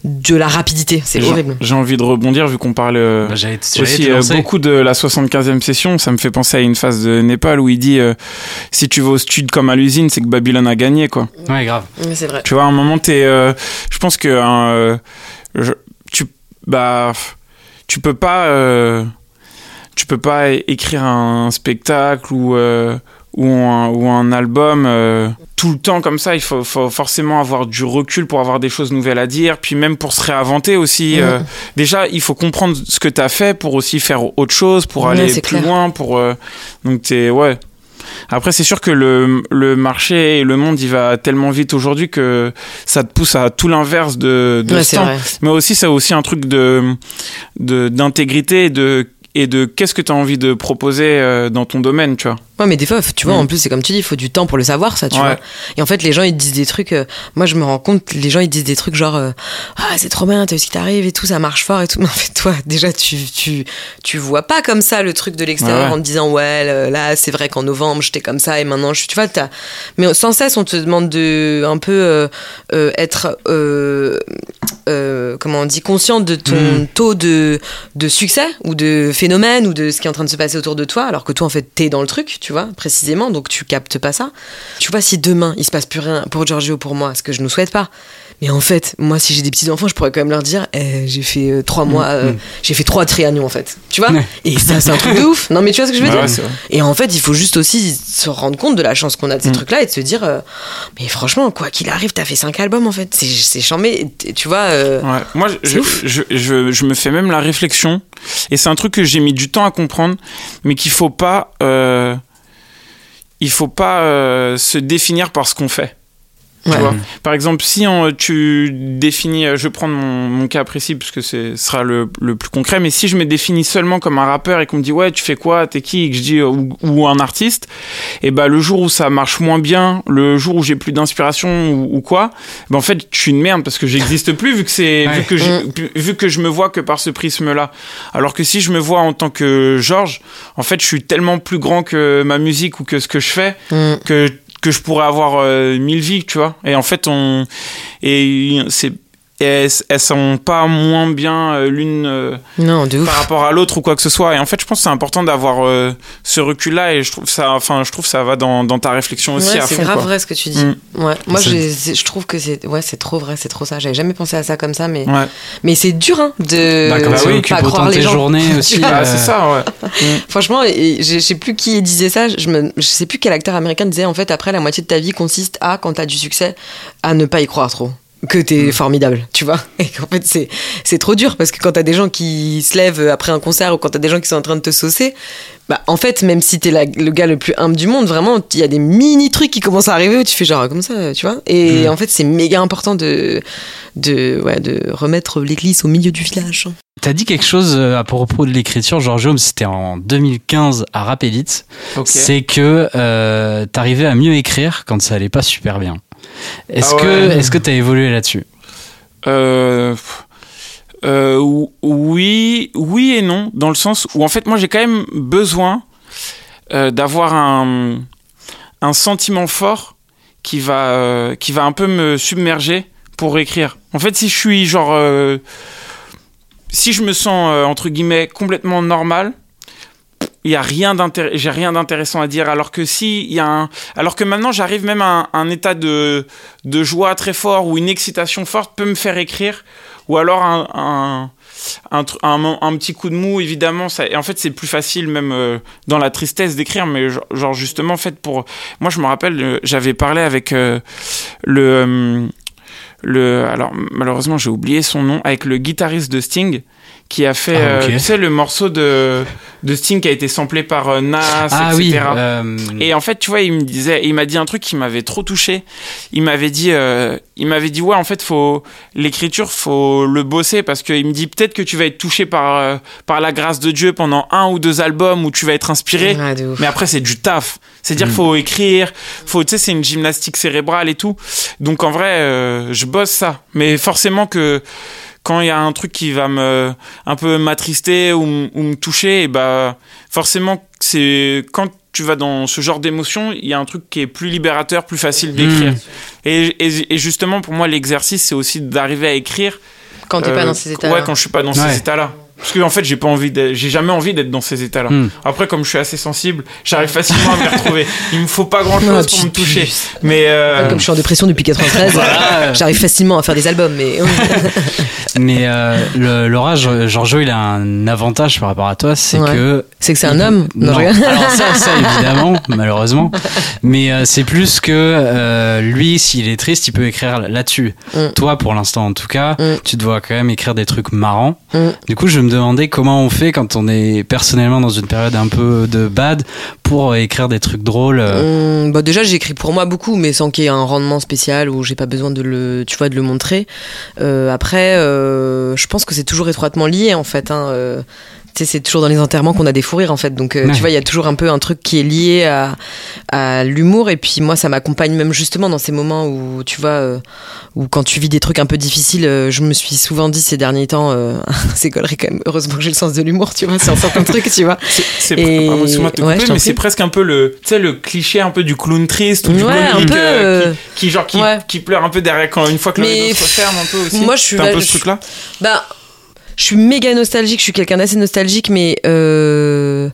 de la rapidité, c'est J'ai- horrible. J'ai envie de rebondir vu qu'on parle euh, Bah, j'allais- j'allais aussi euh, beaucoup de la 75e session. Ça me fait penser à une phase de Népal où il dit euh, si tu vas au stud comme à l'usine, c'est que Babylone a gagné quoi. Ouais, grave. Mais c'est vrai. Tu vois, à un moment, t'es, euh, je pense que euh, je- tu, bah, tu peux pas, euh, tu peux pas écrire un spectacle ou euh, ou un, ou un album euh, tout le temps comme ça. Il faut, faut forcément avoir du recul pour avoir des choses nouvelles à dire, puis même pour se réinventer aussi. euh, déjà, il faut comprendre ce que t'as fait pour aussi faire autre chose, pour aller c'est plus clair. loin, pour donc t'es ouais. Après, c'est sûr que le, le marché et le monde, il va tellement vite aujourd'hui que ça te pousse à tout l'inverse de, de Ouais, ce c'est temps. vrai. Mais aussi, a aussi un truc de de- d'intégrité et de et de qu'est-ce que tu as envie de proposer euh, dans ton domaine, tu vois? Ouais, mais des fois, tu vois, Mm. en plus, c'est comme tu dis, il faut du temps pour le savoir, ça, tu Ouais. vois. Et en fait, les gens, ils disent des trucs. euh, moi, je me rends compte, les gens, ils disent des trucs genre, euh, ah, c'est trop bien, t'as vu ce qui t'arrive et tout, ça marche fort et tout. Mais en fait, toi, déjà, tu, tu, tu vois pas comme ça le truc de l'extérieur Ouais. en te disant, ouais, là, c'est vrai qu'en novembre, j'étais comme ça et maintenant, je suis, tu vois. Mais sans cesse, on te demande de un peu euh, être, comment on dit, conscient de ton Mm. taux de, de succès ou de phénomène ou de ce qui est en train de se passer autour de toi, alors que toi, en fait, t'es dans le truc, tu vois, précisément, donc tu captes pas ça. Tu vois, si demain, il se passe plus rien pour Giorgio, pour moi, ce que je ne souhaite pas, mais en fait, moi, si j'ai des petits-enfants, je pourrais quand même leur dire, eh, j'ai fait euh, trois mois, euh, j'ai fait trois triannuaux, en fait. Tu vois? Et ça, c'est un truc de ouf. Non, mais tu vois ce que je veux Ouais, dire? ouais. Et en fait, il faut juste aussi se rendre compte de la chance qu'on a de ces Mm. trucs-là et de se dire, euh, mais franchement, quoi qu'il arrive, t'as fait cinq albums, en fait. C'est- chambé. Tu vois, euh, Ouais. Moi, je, je, je, je, me fais même la réflexion, et c'est un truc que j'ai mis du temps à comprendre, mais qu'il faut pas, euh, il faut pas euh, se définir par ce qu'on fait. Tu Ouais. vois Par exemple, si on- tu définis, euh, je vais prendre mon, mon cas précis parce que ce sera le, le plus concret, mais si je me définis seulement comme un rappeur et qu'on me dit ouais tu fais quoi, t'es qui, et que je dis euh, ou, ou un artiste, et ben le jour où ça marche moins bien, le jour où j'ai plus d'inspiration ou, ou quoi, ben en fait je suis une merde parce que j'existe plus vu que c'est Ouais. vu que j'ai- vu que je me vois que par ce prisme là. Alors que si je me vois en tant que Georges, en fait je suis tellement plus grand que ma musique ou que ce que je fais mm. que je pourrais avoir euh, mille vies, tu vois. Et en fait, on et c'est et elles, elles sont pas moins bien euh, l'une euh, non, de ouf. par rapport à l'autre ou quoi que ce soit. Et en fait, je pense que c'est important d'avoir euh, ce recul-là. Et je trouve ça, enfin, je trouve ça va dans, dans ta réflexion aussi Ouais, à c'est fond. grave quoi. vrai ce que tu dis. Mm. Ouais. Moi, je trouve que c'est ouais, c'est trop vrai, c'est trop ça. J'avais jamais pensé à ça comme ça, mais Ouais. mais c'est dur hein, de Bah, quand bah oui, pas croire les gens. journées aussi. Ah, euh, c'est ça, ouais. Franchement, et je je sais plus qui disait ça. Je me, je sais plus quel acteur américain disait en fait après la moitié de ta vie consiste à quand t'as du succès à ne pas y croire trop. Que t'es formidable, tu vois. Et qu'en fait, c'est, c'est trop dur parce que quand t'as des gens qui se lèvent après un concert ou quand t'as des gens qui sont en train de te saucer, bah en fait, même si t'es la- le gars le plus humble du monde, vraiment, il y a des mini trucs qui commencent à arriver où tu fais genre comme ça, tu vois. Et en fait, c'est méga important de, de, ouais, de remettre l'église au milieu du village. T'as dit quelque chose euh, à propos de l'écriture, Giorgio, mais c'était en 2015 à Rap Elite. Ok. C'est que euh, t'arrivais à mieux écrire quand ça allait pas super bien. Est-ce Ah que est-ce que t'as évolué là-dessus Euh, euh, ou- oui, oui et non, dans le sens où en fait moi j'ai quand même besoin euh, d'avoir un, un sentiment fort qui va, qui va un peu me submerger pour écrire. En fait, si je suis genre, si je me sens entre guillemets complètement normal, il y a rien j'ai rien d'intéressant à dire. Alors que si il y a un, alors que maintenant j'arrive même à un, état de de joie très fort ou une excitation forte peut me faire écrire, ou alors un un un, petit coup de mou évidemment ça et en fait c'est plus facile même euh, dans la tristesse d'écrire. Mais genre, justement en fait pour moi je me rappelle euh, j'avais parlé avec euh, le le alors malheureusement j'ai oublié son nom avec le guitariste de Sting qui a fait Ah, euh, tu sais le morceau de de Sting qui a été samplé par euh, Nas Ah etc oui. euh, et en fait, tu vois, il me disait, il m'a dit un truc qui m'avait trop touché. Il m'avait dit, euh, il m'avait dit, ouais, en fait, faut l'écriture, faut le bosser parce qu'il me dit peut-être que tu vas être touché par euh, par la grâce de Dieu pendant un ou deux albums où tu vas être inspiré. Ouf. Mais après, c'est du taf. C'est-à-dire, faut écrire, faut, tu sais, c'est une gymnastique cérébrale et tout. Donc, en vrai, euh, je bosse ça. Mais forcément que quand il y a un truc qui va me un peu m'attrister ou, me toucher, et bah forcément c'est quand tu vas dans ce genre d'émotion, il y a un truc qui est plus libérateur, plus facile d'écrire. Et, et, et justement pour moi l'exercice c'est aussi d'arriver à écrire Quand t'es euh, pas dans ces états Ouais, quand je suis pas dans Ouais. ces états-là. Parce que en fait, j'ai pas envie j'ai jamais envie d'être dans ces états-là. Hmm. Après, comme je suis assez sensible, j'arrive facilement à m'y retrouver. Il me faut pas grand-chose pour me toucher. Mais euh, Comme je suis en dépression depuis 93, Voilà. j'arrive facilement à faire des albums, mais Mais euh, Laura, Gio- Giorgio, il a un avantage par rapport à toi, c'est Ouais. que c'est que c'est un homme. Non, rigole. alors ça, ça évidemment, malheureusement. Mais euh, c'est plus que euh, lui, s'il est triste, il peut écrire là-dessus. Mm. Toi, pour l'instant en tout cas, Mm. tu dois quand même écrire des trucs marrants. Mm. Du coup, je me demandais comment on fait quand on est personnellement dans une période un peu de bad pour euh, écrire des trucs drôles. euh. Hum, bah déjà j'écris pour moi beaucoup mais sans qu'il y ait un rendement spécial où j'ai pas besoin de le tu vois de le montrer Euh, après je pense que c'est toujours étroitement lié en fait hein, tu sais, c'est toujours dans les enterrements qu'on a des fous rires en fait. Donc euh, Ouais. tu vois, il y a toujours un peu un truc qui est lié à, à l'humour. Et puis moi, ça m'accompagne même justement dans ces moments où tu vois, euh, où quand tu vis des trucs un peu difficiles, euh, je me suis souvent dit ces derniers temps, euh, c'est gaulerie quand même. Heureusement que j'ai le sens de l'humour, tu vois, sur certains trucs, tu vois. C'est, c'est Et- ouais, mais c'est presque un peu le, tu sais, le cliché un peu du clown triste ou du Ouais, clown un qui, qui genre qui, ouais. qui pleure un peu derrière quand une fois que le Mais rideau se referme un peu aussi. moi, je suis T'as un là- peu ce truc-là? Bah, je suis méga nostalgique, je suis quelqu'un d'assez nostalgique, mais euh,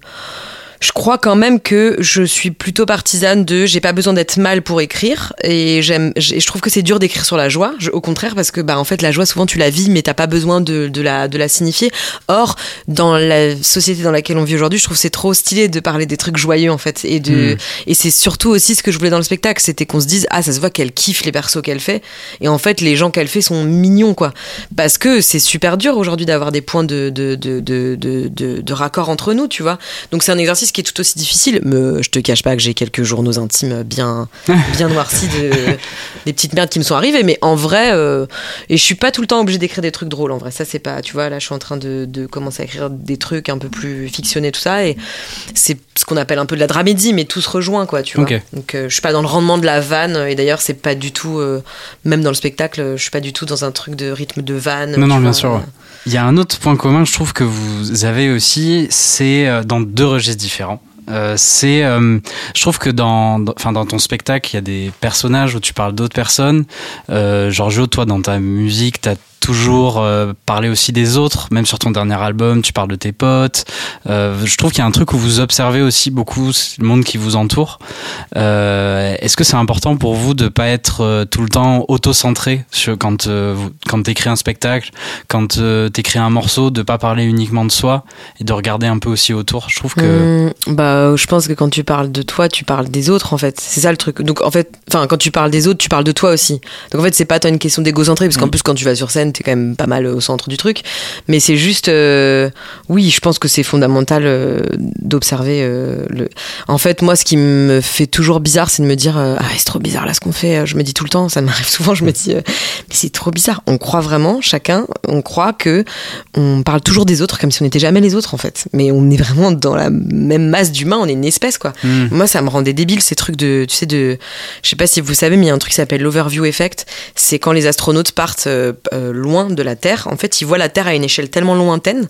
je crois quand même que je suis plutôt partisane de j'ai pas besoin d'être mal pour écrire et j'aime j'ai- je trouve que c'est dur d'écrire sur la joie Je- au contraire parce que bah en fait la joie souvent tu la vis mais t'as pas besoin de, de la de la signifier or dans la société dans laquelle on vit aujourd'hui je trouve c'est trop stylé de parler des trucs joyeux en fait et de Mm. et c'est surtout aussi ce que je voulais dans le spectacle c'était qu'on se dise ah ça se voit qu'elle kiffe les persos qu'elle fait et en fait les gens qu'elle fait sont mignons quoi parce que c'est super dur aujourd'hui d'avoir des points de, de, de, de, de, de- de raccord entre nous, tu vois. Donc c'est un exercice qui est tout aussi difficile. Mais je te cache pas que j'ai quelques journaux intimes bien, bien noircis de des petites merdes qui me sont arrivées. Mais en vrai, euh, et je suis pas tout le temps obligée d'écrire des trucs drôles. En vrai, ça c'est pas, tu vois. Là, je suis en train de, de commencer à écrire des trucs un peu plus fictionnés, tout ça. Et c'est ce qu'on appelle un peu de la dramédie, mais tout se rejoint, quoi, tu vois. Donc euh, je suis pas dans le rendement de la vanne. Et d'ailleurs, c'est pas du tout, euh, même dans le spectacle, je suis pas du tout dans un truc de rythme de vanne. Non, non, bien sûr. Il y a un autre point commun, je trouve, que vous avez aussi, c'est euh, dans deux registres différents. Euh, c'est, euh, je trouve que dans, enfin, dans ton spectacle, il y a des personnages où tu parles d'autres personnes. Euh, Giorgio, toi, dans ta musique, t'as toujours euh, parlé aussi des autres, même sur ton dernier album, tu parles de tes potes. Euh, je trouve qu'il y a un truc où vous observez aussi beaucoup le monde qui vous entoure. Euh, Est-ce que c'est important pour vous de pas être tout le temps auto-centré quand vous, quand t'écris un spectacle, quand t'écris un morceau, de pas parler uniquement de soi et de regarder un peu aussi autour? Je trouve que Hum, bah, je pense que quand tu parles de toi, tu parles des autres, en fait. C'est ça le truc. Donc, en fait, enfin, quand tu parles des autres, tu parles de toi aussi. Donc, en fait, c'est pas toi une question d'égocentré, parce qu'en Mm. plus, quand tu vas sur scène, t'es quand même pas mal au centre du truc. Mais c'est juste, euh, oui, je pense que c'est fondamental euh, d'observer euh, le. En fait, moi, ce qui me fait toujours bizarre, c'est de me dire, ah, c'est trop bizarre là ce qu'on fait. Je me dis tout le temps, ça m'arrive souvent, je me dis, mais c'est trop bizarre. On croit vraiment, chacun, on croit que on parle toujours des autres comme si on n'était jamais les autres en fait. Mais on est vraiment dans la même masse d'humains, on est une espèce quoi. Hmm. Moi ça me rendait débile ces trucs de, tu sais, de, je sais pas si vous savez, mais il y a un truc qui s'appelle l'overview effect. C'est quand les astronautes partent euh, loin de la Terre, en fait ils voient la Terre à une échelle tellement lointaine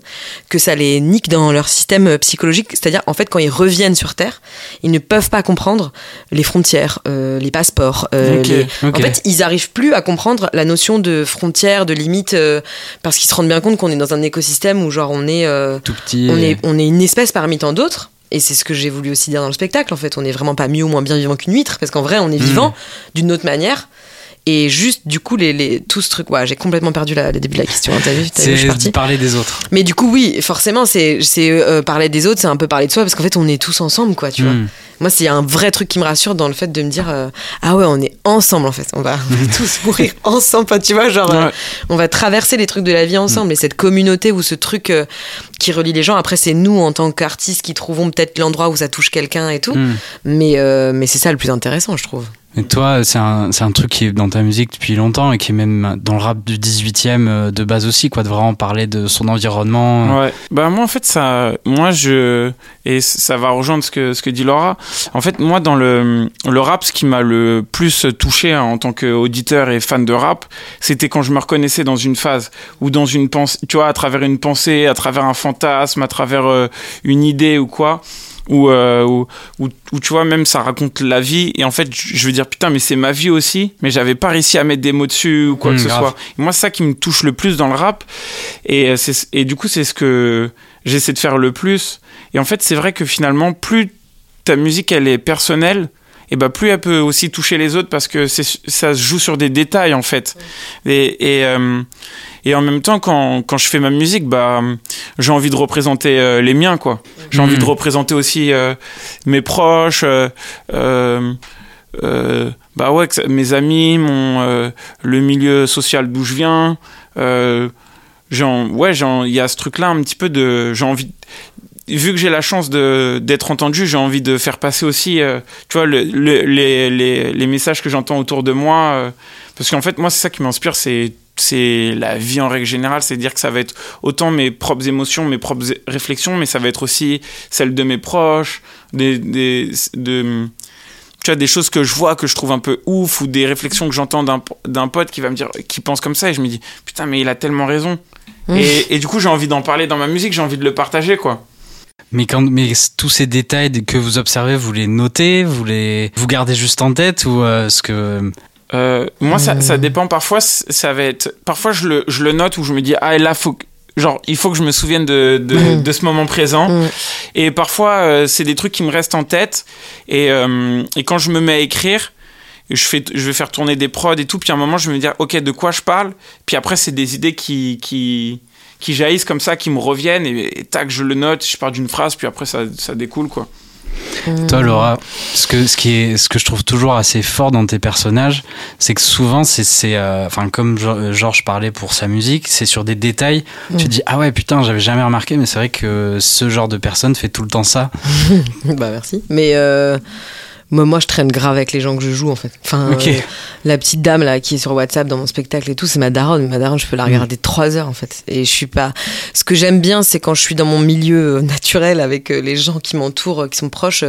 que ça les nique dans leur système euh, psychologique. C'est-à-dire en fait quand ils reviennent sur Terre, ils ne peuvent pas comprendre les frontières, euh, les passeports, euh, les- en fait, ils arrivent plus à comprendre la notion de frontières, de limites, euh, parce qu'ils se rendent bien compte qu'on est dans un écosystème où genre on est, tout petit. on est, on est une espèce parmi tant d'autres. Et c'est ce que j'ai voulu aussi dire dans le spectacle. En fait, on est vraiment pas mieux ou moins bien vivant qu'une huître, parce qu'en vrai, on est Mm. vivant d'une autre manière. Et juste, du coup, les, les, tout ce truc, ouais, j'ai complètement perdu la- le début de la question. hein, T'as vu, t'as vu, je suis C'est partie. de parler des autres. Mais du coup, oui, forcément, c'est c'est, euh, parler des autres, c'est un peu parler de soi, parce qu'en fait, on est tous ensemble, quoi, tu vois. Hmm. Moi, c'est un vrai truc qui me rassure dans le fait de me dire euh, ah ouais, on est ensemble en fait. On va, on va tous mourir ensemble. Enfin, tu vois, genre euh, on va traverser les trucs de la vie ensemble. Et cette communauté ou ce truc qui relie les gens. Après, c'est nous en tant qu'artistes qui trouvons peut-être l'endroit où ça touche quelqu'un et tout. Hmm. Mais c'est ça le plus intéressant, je trouve. Et toi, c'est un, c'est un truc qui est dans ta musique depuis longtemps et qui est même dans le rap du 18e euh, de base aussi, quoi, de vraiment parler de son environnement. Ouais. Bah moi en fait ça, moi je et ça va rejoindre ce que ce que dit Laura. En fait moi dans le le rap, ce qui m'a le plus touché hein, en tant qu'auditeur et fan de rap, c'était quand je me reconnaissais dans une phase ou dans une pensée, tu vois, à travers une pensée, à travers un fantasme, à travers euh, une idée ou quoi. Ou, euh, tu vois même ça raconte la vie et en fait je veux dire putain mais c'est ma vie aussi mais j'avais pas réussi à mettre des mots dessus ou quoi Mmh, que ce grave. soit Et moi c'est ça qui me touche le plus dans le rap et, euh, c'est- et du coup, c'est ce que j'essaie de faire le plus. Et en fait, c'est vrai que finalement, plus ta musique, elle est personnelle, et bah plus elle peut aussi toucher les autres parce que ça se joue sur des détails, en fait. Et, et, euh, et en même temps, quand, quand je fais ma musique, bah, j'ai envie de représenter euh, les miens, quoi. J'ai envie de représenter aussi euh, mes proches, euh, bah ouais, mes amis, mon, le milieu social d'où je viens. Genre, ouais, il y a ce truc-là un petit peu de. J'ai envie. Vu que j'ai la chance de d'être entendu, j'ai envie de faire passer aussi, euh, tu vois, le, le- les, les, les messages que j'entends autour de moi. euh, parce qu'en fait, moi, c'est ça qui m'inspire, c'est c'est la vie en règle générale, c'est dire que ça va être autant mes propres émotions, mes propres réflexions, mais ça va être aussi celle de mes proches, des, des, de, tu vois, des choses que je vois, que je trouve un peu ouf, ou des réflexions que j'entends d'un pote qui va me dire, qui pense comme ça, et je me dis, putain, mais il a tellement raison. Mmh. Et, et, du coup, j'ai envie d'en parler dans ma musique, j'ai envie de le partager, quoi. Mais, quand, mais tous ces détails que vous observez, vous les notez, vous les vous gardez juste en tête ou euh, ce que euh, moi, ça, ça, dépend. Parfois, ça va être. Parfois, je le, je le note où je me dis ah là faut genre il faut que je me souvienne de, de, mm. de ce moment présent mm. et parfois euh, c'est des trucs qui me restent en tête et, euh, et quand je me mets à écrire je fais je vais faire tourner des prods et tout puis à un moment je vais me dire ok de quoi je parle? Puis après c'est des idées qui qui qui jaillissent comme ça qui me reviennent et, tac je le note je pars d'une phrase puis après ça, ça découle quoi toi, Laura, ce que, ce, qui est, ce que je trouve toujours assez fort dans tes personnages, c'est que souvent, c'est, euh, enfin, comme Georges parlait pour sa musique, c'est sur des détails. Tu te dis, ah ouais, putain, j'avais jamais remarqué, mais c'est vrai que ce genre de personne fait tout le temps ça. bah, merci. Mais. Euh moi, moi, je traîne grave avec les gens que je joue, en fait. Enfin, euh, la petite dame là qui est sur WhatsApp dans mon spectacle et tout, c'est ma daronne. Ma daronne, je peux la regarder mm. trois heures, en fait. Et je suis pas. Ce que j'aime bien, c'est quand je suis dans mon milieu euh, naturel avec euh, les gens qui m'entourent, qui sont proches.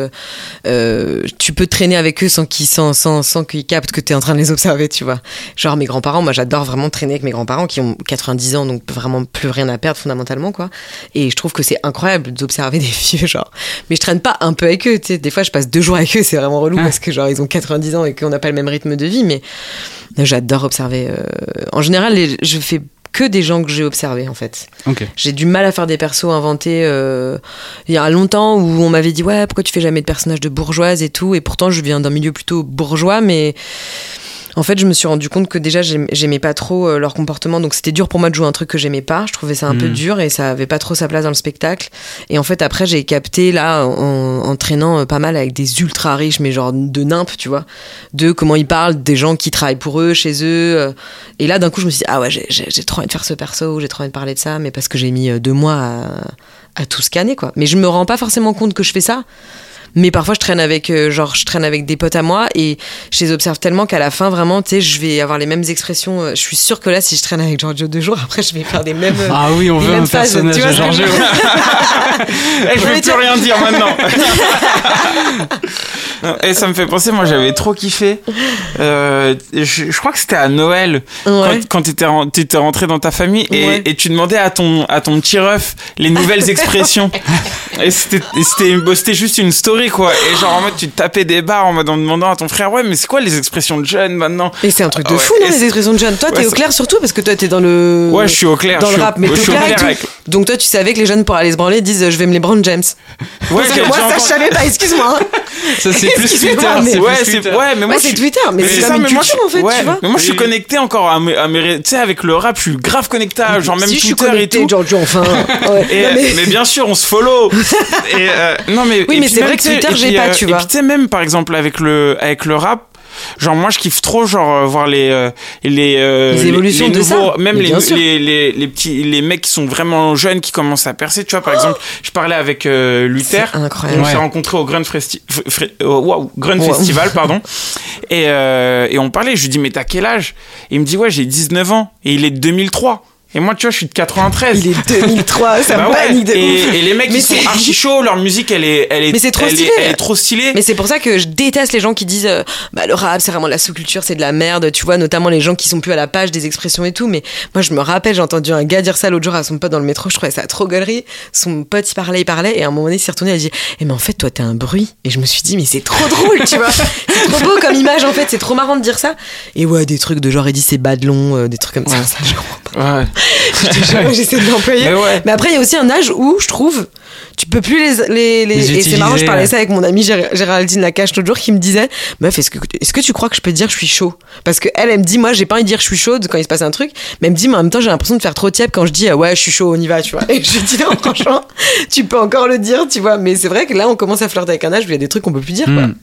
Euh, tu peux traîner avec eux sans qu'ils sans, sans, sans qu'ils captent que tu es en train de les observer, tu vois. Genre mes grands-parents, moi, j'adore vraiment traîner avec mes grands-parents qui ont 90 ans, donc vraiment plus rien à perdre fondamentalement, quoi. Et je trouve que c'est incroyable d'observer des vieux, genre. Mais je traîne pas un peu avec eux, tu sais. Des fois, je passe deux jours avec eux, c'est vraiment relou parce que genre ils ont 90 ans et qu'on n'a pas le même rythme de vie, mais j'adore observer. Euh, en général, je fais que des gens que j'ai observés en fait. J'ai du mal à faire des persos inventés. Euh, il y a longtemps où on m'avait dit ouais pourquoi tu fais jamais de personnages de bourgeoise et tout et pourtant je viens d'un milieu plutôt bourgeois mais en fait, je me suis rendu compte que déjà, j'aimais pas trop euh, leur comportement. Donc, c'était dur pour moi de jouer un truc que j'aimais pas. Je trouvais ça un peu hmm. dur et ça avait pas trop sa place dans le spectacle. Et en fait, après, j'ai capté, là, en, traînant euh, pas mal avec des ultra riches, mais genre de nymphes, tu vois, de comment ils parlent des gens qui travaillent pour eux, chez eux. Euh. Et là, d'un coup, je me suis dit, ah ouais, j'ai trop envie de faire ce perso, j'ai trop envie de parler de ça, mais parce que j'ai mis deux mois à, à tout scanner, quoi. Mais je me rends pas forcément compte que je fais ça mais parfois je traîne avec euh, genre je traîne avec des potes à moi et je les observe tellement qu'à la fin vraiment tu sais je vais avoir les mêmes expressions euh, je suis sûre que là si je traîne avec Giorgio deux jours après je vais faire des mêmes ah oui on veut un personnage de Giorgio. eh, je vais plus rien dire maintenant. Et ça me fait penser moi j'avais trop kiffé. Euh, je, crois que c'était à Noël quand, tu étais, étais rentré dans ta famille et, et, tu demandais à ton à ton petit ref les nouvelles expressions. Et c'était juste une story quoi. Et genre en mode tu tapais des barres en mode en demandant à ton frère ouais mais c'est quoi les expressions de jeunes maintenant? Et c'est un truc de fou non, les expressions de jeunes. Toi t'es au clair surtout parce que toi t'es dans le ouais je suis au clair dans le rap mais t'es au clair, avec Donc toi tu savais que les jeunes pour aller se branler disent je vais me les branler James. Ouais, parce que moi ça je savais pas excuse-moi. Hein. Ça c'est plus Twitter. Mais... Ouais mais moi c'est Twitter mais c'est ça mais moi en fait tu vois. Mais moi je suis connecté encore à mes tu sais avec le rap je suis grave connecté genre même Twitter et tout. Giorgio enfin. Mais bien sûr on se follow. Euh, non mais oui mais c'est vrai que Twitter j'ai pas tu vois. Et puis tu sais même par exemple avec le avec le rap genre moi je kiffe trop genre euh, voir les euh, les, euh, les évolutions de ça. même les, les, les, petits les mecs qui sont vraiment jeunes qui commencent à percer tu vois par exemple je parlais avec Luther. On s'est rencontré au Festi wow, Grunt Festival pardon. Et, et on parlait je lui dis mais t'as quel âge? Et il me dit ouais j'ai 19 ans. Et il est de 2003 et moi, tu vois, je suis de 93. Il est 2003, ça bah me panique de et, et, les mecs, ils sont archi chauds, leur musique, elle est, elle est, mais c'est trop elle. Est, elle est trop stylée. Mais c'est pour ça que je déteste les gens qui disent, euh, bah, le rap, c'est vraiment la sous-culture, c'est de la merde, tu vois, notamment les gens qui sont plus à la page des expressions et tout. Mais moi, je me rappelle, j'ai entendu un gars dire ça l'autre jour à son pote dans le métro, je trouvais ça trop galerie. Son pote, il parlait, il parlait, et à un moment donné, il s'est retourné, il a dit, eh, mais en fait, toi, t'es un bruit. Et je me suis dit, mais c'est trop drôle, tu vois. c'est trop beau comme image, en fait, c'est trop marrant de dire ça. Et ouais, des trucs de genre, il dit, c'est badlon, euh, des trucs comme ça, ça, je comprends pas. Ouais. J'essaie de l'employer. Mais, après, il y a aussi un âge où je trouve, tu peux plus les. les, et c'est marrant, je parlais ça avec mon amie Géraldine Lacache l'autre jour qui me disait Meuf, est-ce que, est que tu crois que je peux te dire je suis chaud? Parce qu'elle, elle, elle me dit Moi, j'ai pas envie de dire je suis chaude quand il se passe un truc, mais elle me dit Mais en même temps, j'ai l'impression de faire trop tiep quand je dis Ouais, je suis chaud, on y va, tu vois. Et je dis Non, franchement, tu peux encore le dire, tu vois. Mais c'est vrai que là, on commence à flirter avec un âge où il y a des trucs qu'on peut plus dire, quoi. Hmm.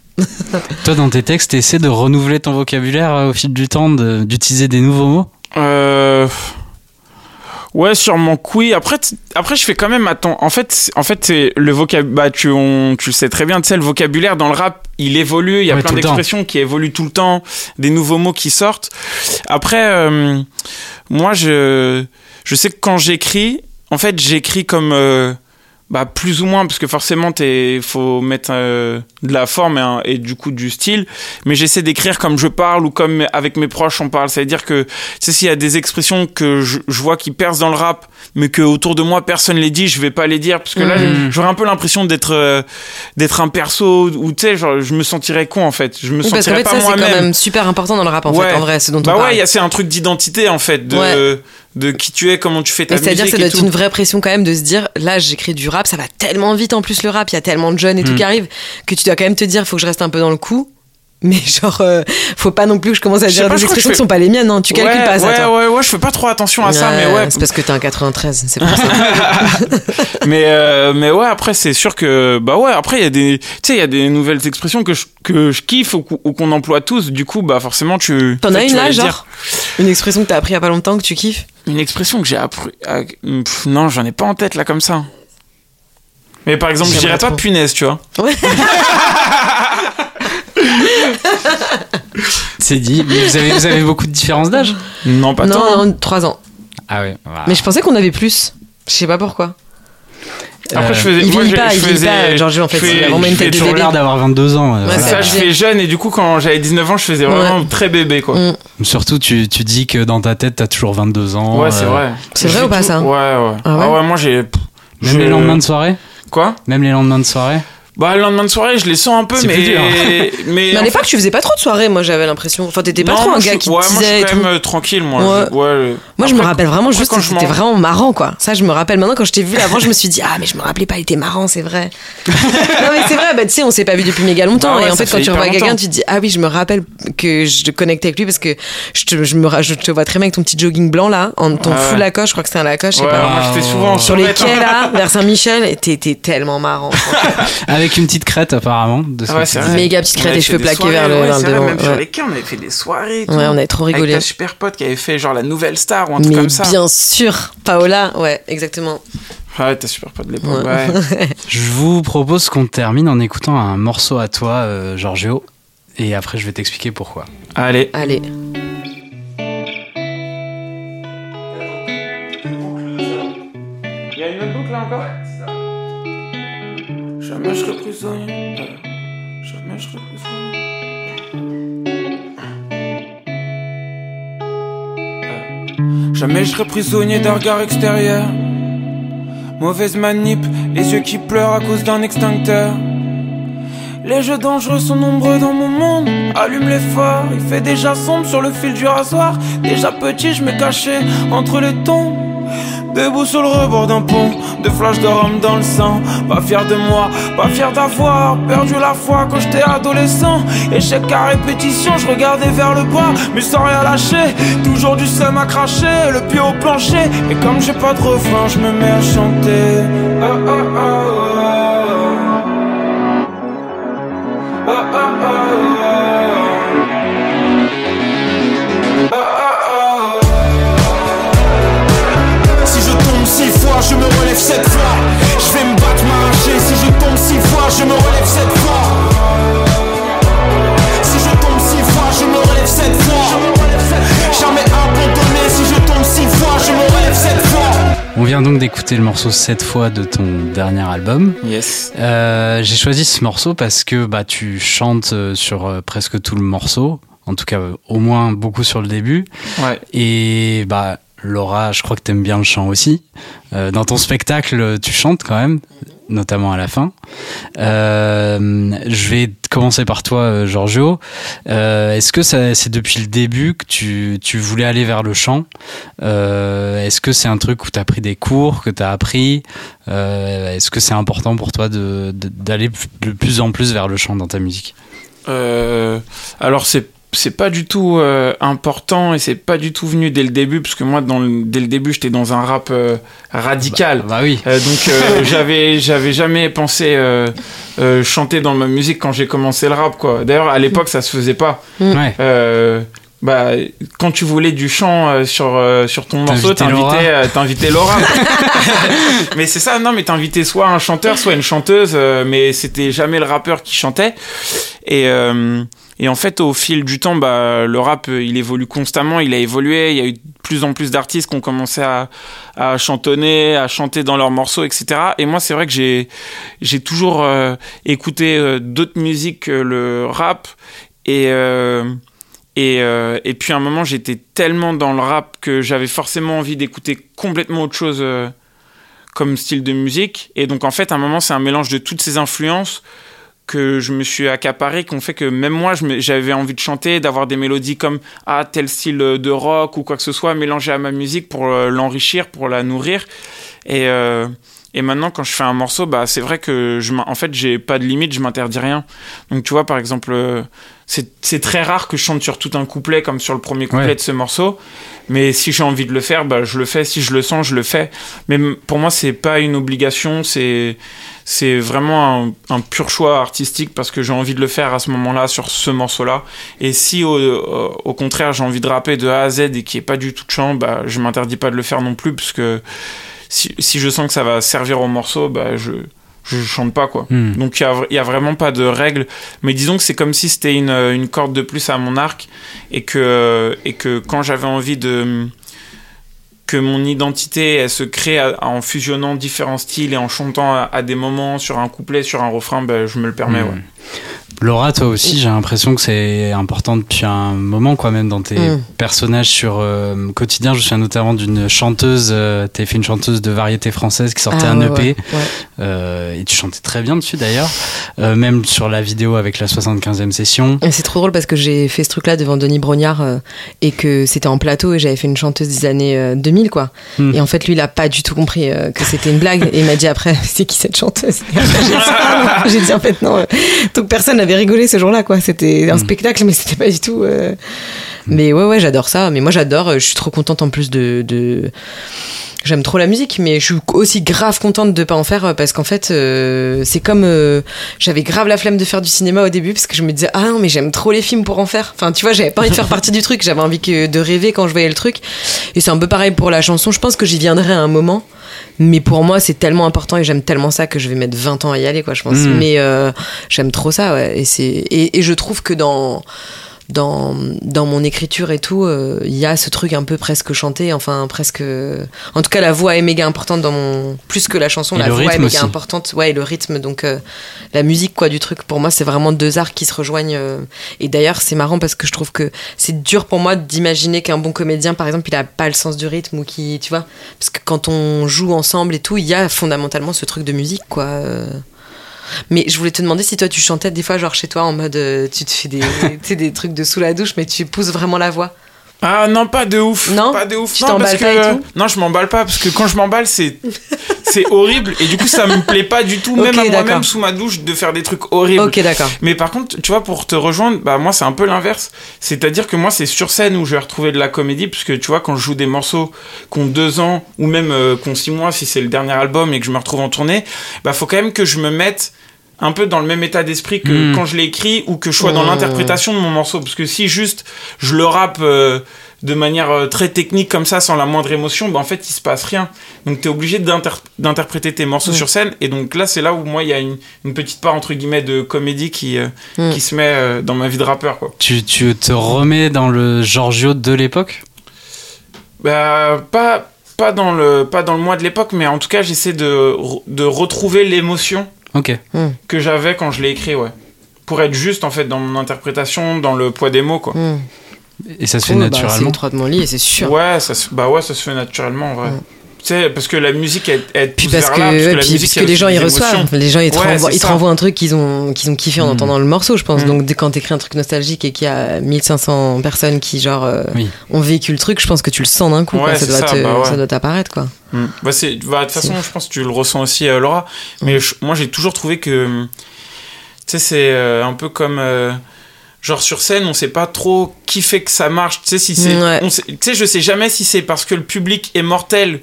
Toi, dans tes textes, essaies de renouveler ton vocabulaire euh, au fil du temps, d'utiliser des nouveaux mots? Euh. Ouais, sûrement que oui. Après, après, je fais quand même attends. En fait, en fait, c'est le vocabulaire. Bah, tu, on- tu le sais très bien. Tu sais, le vocabulaire dans le rap, il évolue. Il y a Ouais, plein d'expressions qui évoluent tout le temps, des nouveaux mots qui sortent. Après, euh, moi, je, je sais que quand j'écris, en fait, j'écris comme, euh, bah, plus ou moins, parce que forcément, il faut mettre euh, de la forme et, et du coup du style. Mais j'essaie d'écrire comme je parle ou comme avec mes proches on parle. C'est-à-dire que, tu sais, s'il y a des expressions que je, je vois qui percent dans le rap, mais que autour de moi personne les dit, je vais pas les dire parce que là, Mhm. j'aurais un peu l'impression d'être euh, d'être un perso ou tu sais, genre, je me sentirais con en fait. Je me Oui, parce qu'en sentirais fait, pas c'est quand moi-même. même super important dans le rap, en Ouais. fait, en vrai, ce dont Bah on ouais, parle. y a- c'est un truc d'identité en fait, de, Ouais. de qui tu es, comment tu fais ta Mais C'est-à-dire que ça doit et être tout. une vraie pression quand même de se dire, là j'écris du rap, ça va tellement vite en plus le rap, il y a tellement de jeunes et tout Mm. qui arrivent, que tu dois quand même te dire, faut que je reste un peu dans le coup. Mais genre, euh, faut pas non plus que je commence à Je dire pas, des expressions je qui sont pas les miennes, hein. tu calcules ouais, pas ça. ouais, toi. ouais, ouais, je fais pas trop attention à ça, mais ouais. C'est parce que t'es un 93, c'est pour ça. mais euh, mais ouais, après c'est sûr que bah ouais, après il y a des tu sais il y a des nouvelles expressions que je que je kiffe ou, ou qu'on emploie tous. Du coup, bah forcément tu T'en as une là, dire. genre Une expression que t'as appris il y a pas longtemps que tu kiffes? Une expression que j'ai appris. pff, non, j'en ai pas en tête là comme ça. Mais par exemple, je dirais pas punaise, tu vois. Ouais. C'est dit. Mais vous avez, vous avez beaucoup de différences d'âge Non, pas tant. Non, non, 3 ans. Ah ouais. voilà. Mais je pensais qu'on avait plus. Je sais pas pourquoi. Après, Euh, je faisais. il moi, vieillit je- pas, je il vieillit faisais- pas, Giorgio, en fait, je il a fais- vraiment une je fais tête de toujours bébé. l'air d'avoir 22 ans. euh, Ouais, voilà. Ça, je fais jeune et du coup, quand j'avais 19 ans, je faisais vraiment Ouais. très bébé, quoi. Mm. Surtout, tu, tu dis que dans ta tête, t'as toujours 22 ans. Ouais, c'est euh, vrai. C'est Je vrai fais ou pas, tout- ça Ouais, ouais. Ah ouais moi j'ai. Même je- les lendemains de soirée Quoi? Même les lendemains de soirée? Bah, le lendemain de soirée, je les sens un peu, mais. plus dur. mais Mais à en l'époque, tu faisais pas trop de soirées, moi j'avais l'impression. Enfin, t'étais pas Non, trop moi, un gars qui ouais, moi, je disait suis et quand tout. même tranquille, moi. Ouais. Je- ouais, Moi, je me rappelle vraiment après, juste quand que c'était m'en- vraiment marrant, quoi. Ça, je me rappelle maintenant quand je t'ai vu avant, je me suis dit, ah, mais je me rappelais pas, il était marrant, c'est vrai. non, mais c'est vrai, bah, tu sais, on s'est pas vu depuis méga longtemps. Ouais, et en fait, quand fait tu revois quelqu'un, tu te dis, ah oui, je me rappelle que je te connectais avec lui parce que je te, je me, je te vois très bien avec ton petit jogging blanc là, en ton full Lacoste, je crois que c'était un Lacoste, je sais Ouais, pas. moi j'étais souvent en Sur les survêt, quais hein. là, vers Saint-Michel, et t'étais tellement marrant. Avec une petite crête, apparemment. De Ah ouais, c'est vrai. Méga petite crête et cheveux plaqués vers le, ouais, vers le vrai, devant. Même sur ouais. les quais, on avait fait des soirées. tout. Ouais, on avait trop Avec rigolé. ta super pote qui avait fait genre la nouvelle star ou un truc Mais comme ça. bien sûr, Paola, ouais, exactement. Ouais, ta super pote de l'époque. Ouais. Ouais. Je vous propose qu'on termine en écoutant un morceau à toi, euh, Giorgio. Et après, je vais t'expliquer pourquoi. Allez. Allez. Jamais je serai prisonnier. euh, Jamais je serai prisonnier. Euh, prisonnier d'un regard extérieur. Mauvaise manip, les yeux qui pleurent à cause d'un extincteur. Les jeux dangereux sont nombreux dans mon monde. Allume les phares, il fait déjà sombre sur le fil du rasoir. Déjà petit, je me cachais entre les tombes. Debout sur le rebord d'un pont, de flash de rhum dans le sang. Pas fier de moi, pas fier d'avoir perdu la foi quand j'étais adolescent. Échec à répétition, je regardais vers le bas, mais sans rien lâcher. Toujours du seum à cracher, le pied au plancher. Et comme j'ai pas de refrain, je me mets à chanter. Ah, ah. Ah, fois, je me relève sept fois. Je vais me battre, m'arracher. Si je tombe six fois, je me relève sept fois. Si je tombe six fois, je me relève sept fois. Jamais abandonné. Si je tombe six fois, je me relève sept fois. On vient donc d'écouter le morceau 7 fois de ton dernier album. Yes. Euh, J'ai choisi ce morceau parce que bah, tu chantes euh, sur euh, presque tout le morceau. En tout cas, au moins beaucoup sur le début. Ouais. Et bah, Laura, je crois que t'aimes bien le chant aussi. Euh, dans ton spectacle, tu chantes quand même, notamment à la fin. Euh, je vais commencer par toi, euh, Giorgio. Euh, Est-ce que c'est depuis le début que tu, tu voulais aller vers le chant? Euh, Est-ce que c'est un truc où tu as pris des cours, que tu as appris? Euh, Est-ce que c'est important pour toi de- de- d'aller de plus en plus vers le chant dans ta musique? Alors c'est c'est pas du tout euh, important et c'est pas du tout venu dès le début parce que moi dans le- dès le début j'étais dans un rap euh, radical. Bah oui. Euh, donc j'avais j'avais jamais pensé chanter dans ma musique quand j'ai commencé le rap quoi. D'ailleurs à l'époque ça se faisait pas. Ouais. Bah, quand tu voulais du chant euh, sur, euh, sur ton morceau, T'invitais euh, t'invitais Laura. mais c'est ça, non, mais t'invitais soit un chanteur, soit une chanteuse, euh, mais c'était jamais le rappeur qui chantait. Et, euh, et en fait, au fil du temps, bah, le rap, euh, il évolue constamment, il a évolué, il y a eu de plus en plus d'artistes qui ont commencé à, à chantonner, à chanter dans leurs morceaux, etc. Et moi, c'est vrai que j'ai j'ai toujours euh, écouté d'autres musiques que le rap. Et, euh, et, euh, et puis à un moment, j'étais tellement dans le rap que j'avais forcément envie d'écouter complètement autre chose euh, comme style de musique. Et donc en fait, à un moment, c'est un mélange de toutes ces influences que je me suis accaparé, qui ont fait que même moi, j'avais envie de chanter, d'avoir des mélodies comme ah, tel style de rock ou quoi que ce soit, mélangé à ma musique pour euh, l'enrichir, pour la nourrir. Et, maintenant, quand je fais un morceau, bah, c'est vrai que je en fait, j'ai pas de limite, je m'interdis rien. Donc, tu vois, par exemple, c'est très rare que je chante sur tout un couplet, comme sur le premier couplet Ouais. de ce morceau. Mais si j'ai envie de le faire, bah, je le fais. Si je le sens, je le fais. Mais pour moi, c'est pas une obligation. C'est c'est vraiment un, un pur choix artistique parce que j'ai envie de le faire à ce moment-là sur ce morceau-là. Et si au, au- au contraire j'ai envie de rapper de A à Z et qu'il n'y ait pas du tout de chant, bah, je m'interdis pas de le faire non plus parce que si, si je sens que ça va servir au morceau, bah, je je chante pas quoi. Hmm. Donc il y a, il y a vraiment pas de règles. Mais disons que c'est comme si c'était une, une corde de plus à mon arc et que, et que quand j'avais envie de que mon identité elle se crée à- en fusionnant différents styles et en chantant à, à des moments sur un couplet, sur un refrain, ben, je me le permets. Hmm. Ouais. Laura, toi aussi, j'ai l'impression que c'est important depuis un moment, quoi, même dans tes Mm. personnages sur euh, quotidien. Je me souviens notamment d'une chanteuse, euh, fait une chanteuse de variété française qui sortait Ah, un EP, ouais, ouais. euh, et tu chantais très bien dessus d'ailleurs, Euh, même sur la vidéo avec la 75e session. C'est trop drôle parce que j'ai fait ce truc-là devant Denis Brognard et que c'était en plateau et j'avais fait une chanteuse des années euh, 2000 quoi. Hmm. Et en fait lui il a pas du tout compris que c'était une blague et il m'a dit après c'est qui cette chanteuse? J'ai dit, Ah. J'ai dit en fait non. Donc personne n'avait rigolé ce jour-là quoi. C'était un Hmm. spectacle mais c'était pas du tout. euh, Mais ouais ouais j'adore ça. Mais moi j'adore. euh, Je suis trop contente en plus de. de... J'aime trop la musique, mais je suis aussi grave contente de pas en faire euh, parce qu'en fait, euh, c'est comme euh, j'avais grave la flemme de faire du cinéma au début parce que je me disais ah non mais j'aime trop les films pour en faire. Enfin tu vois, j'avais pas envie de faire partie du truc, j'avais envie que de rêver quand je voyais le truc. Et c'est un peu pareil pour la chanson. Je pense que j'y viendrai à un moment. Mais pour moi, c'est tellement important et j'aime tellement ça que je vais mettre 20 ans à y aller, quoi, je pense. Mm. Mais euh, j'aime trop ça, ouais. Et, c'est, et, et je trouve que dans, dans, dans mon écriture et tout, euh, il y a ce truc un peu presque chanté, enfin presque. En tout cas, la voix est méga importante dans mon. Plus que la chanson, Et la voix est méga aussi. importante. Ouais, et le rythme, donc euh, la musique, quoi, du truc. Pour moi, c'est vraiment deux arts qui se rejoignent. euh. Et d'ailleurs, c'est marrant parce que je trouve que c'est dur pour moi d'imaginer qu'un bon comédien, par exemple, il a pas le sens du rythme ou qui. Tu vois Parce que quand on joue ensemble et tout, il y a fondamentalement ce truc de musique, quoi. Mais je voulais te demander si toi tu chantais des fois genre chez toi en mode euh, tu te fais des, des trucs de sous la douche mais tu pousses vraiment la voix. Ah non, pas de ouf. Non Pas de ouf. Tu Non, parce pas que- et tout Non, je m'emballe pas parce que quand je m'emballe, c'est c'est horrible et du coup ça me plaît pas du tout, même à moi-même sous ma douche, de faire des trucs horribles. Ok d'accord. Mais par contre, tu vois, pour te rejoindre, bah moi c'est un peu l'inverse. C'est-à-dire que moi c'est sur scène où je vais retrouver de la comédie, puisque tu vois, quand je joue des morceaux qui ont deux ans ou même euh, qui ont six mois, si c'est le dernier album et que je me retrouve en tournée, bah faut quand même que je me mette un peu dans le même état d'esprit que Mm. quand je l'ai écrit ou que je sois dans l'interprétation de mon morceau. Parce que si juste je le rappe euh, de manière euh, très technique comme ça, sans la moindre émotion, bah en fait il se passe rien. Donc t'es obligé d'inter- d'interpréter tes morceaux Mm. sur scène. Et donc là c'est là où moi il y a une, une petite part entre guillemets de comédie qui, euh, Mm. qui se met euh, dans ma vie de rappeur. Quoi. Tu, tu te remets dans le Giorgio de l'époque? Bah, pas, pas, dans le, pas dans le mois de l'époque, mais en tout cas j'essaie de, de retrouver l'émotion Ok. que j'avais quand je l'ai écrit, ouais. Pour être juste en fait dans mon interprétation, dans le poids des mots, quoi. Mm. Et ça se fait bah, naturellement. c'est étroitement lié, c'est sûr. Ouais, ça se, bah ouais, ça se fait naturellement en vrai. Mm. Tu sais, parce que la musique, elle, elle Puis parce vers que, là, parce ouais, la puis musique, parce que les a gens ils émotions. reçoivent, les gens ils te, Ouais, renvoient, c'est ils te ça. renvoient un truc qu'ils ont, qu'ils ont kiffé en Mm. entendant le morceau, je pense. Mm. Donc dès- quand t'écris un truc nostalgique et qu'il y a 1500 personnes qui genre euh, Oui. ont vécu le truc, je pense que tu le sens d'un coup. quoi. Ça doit ça, te- bah ouais. ça doit t'apparaître quoi. Mm. Bah c'est, bah, de toute façon, je pense que tu le ressens aussi, euh, Laura. Mais je- moi, j'ai toujours trouvé que, tu sais, c'est euh, un peu comme, euh, genre sur scène, on sait pas trop qui fait que ça marche. Tu sais, si c'est, Ouais. sait- tu sais, je sais jamais si c'est parce que le public est mortel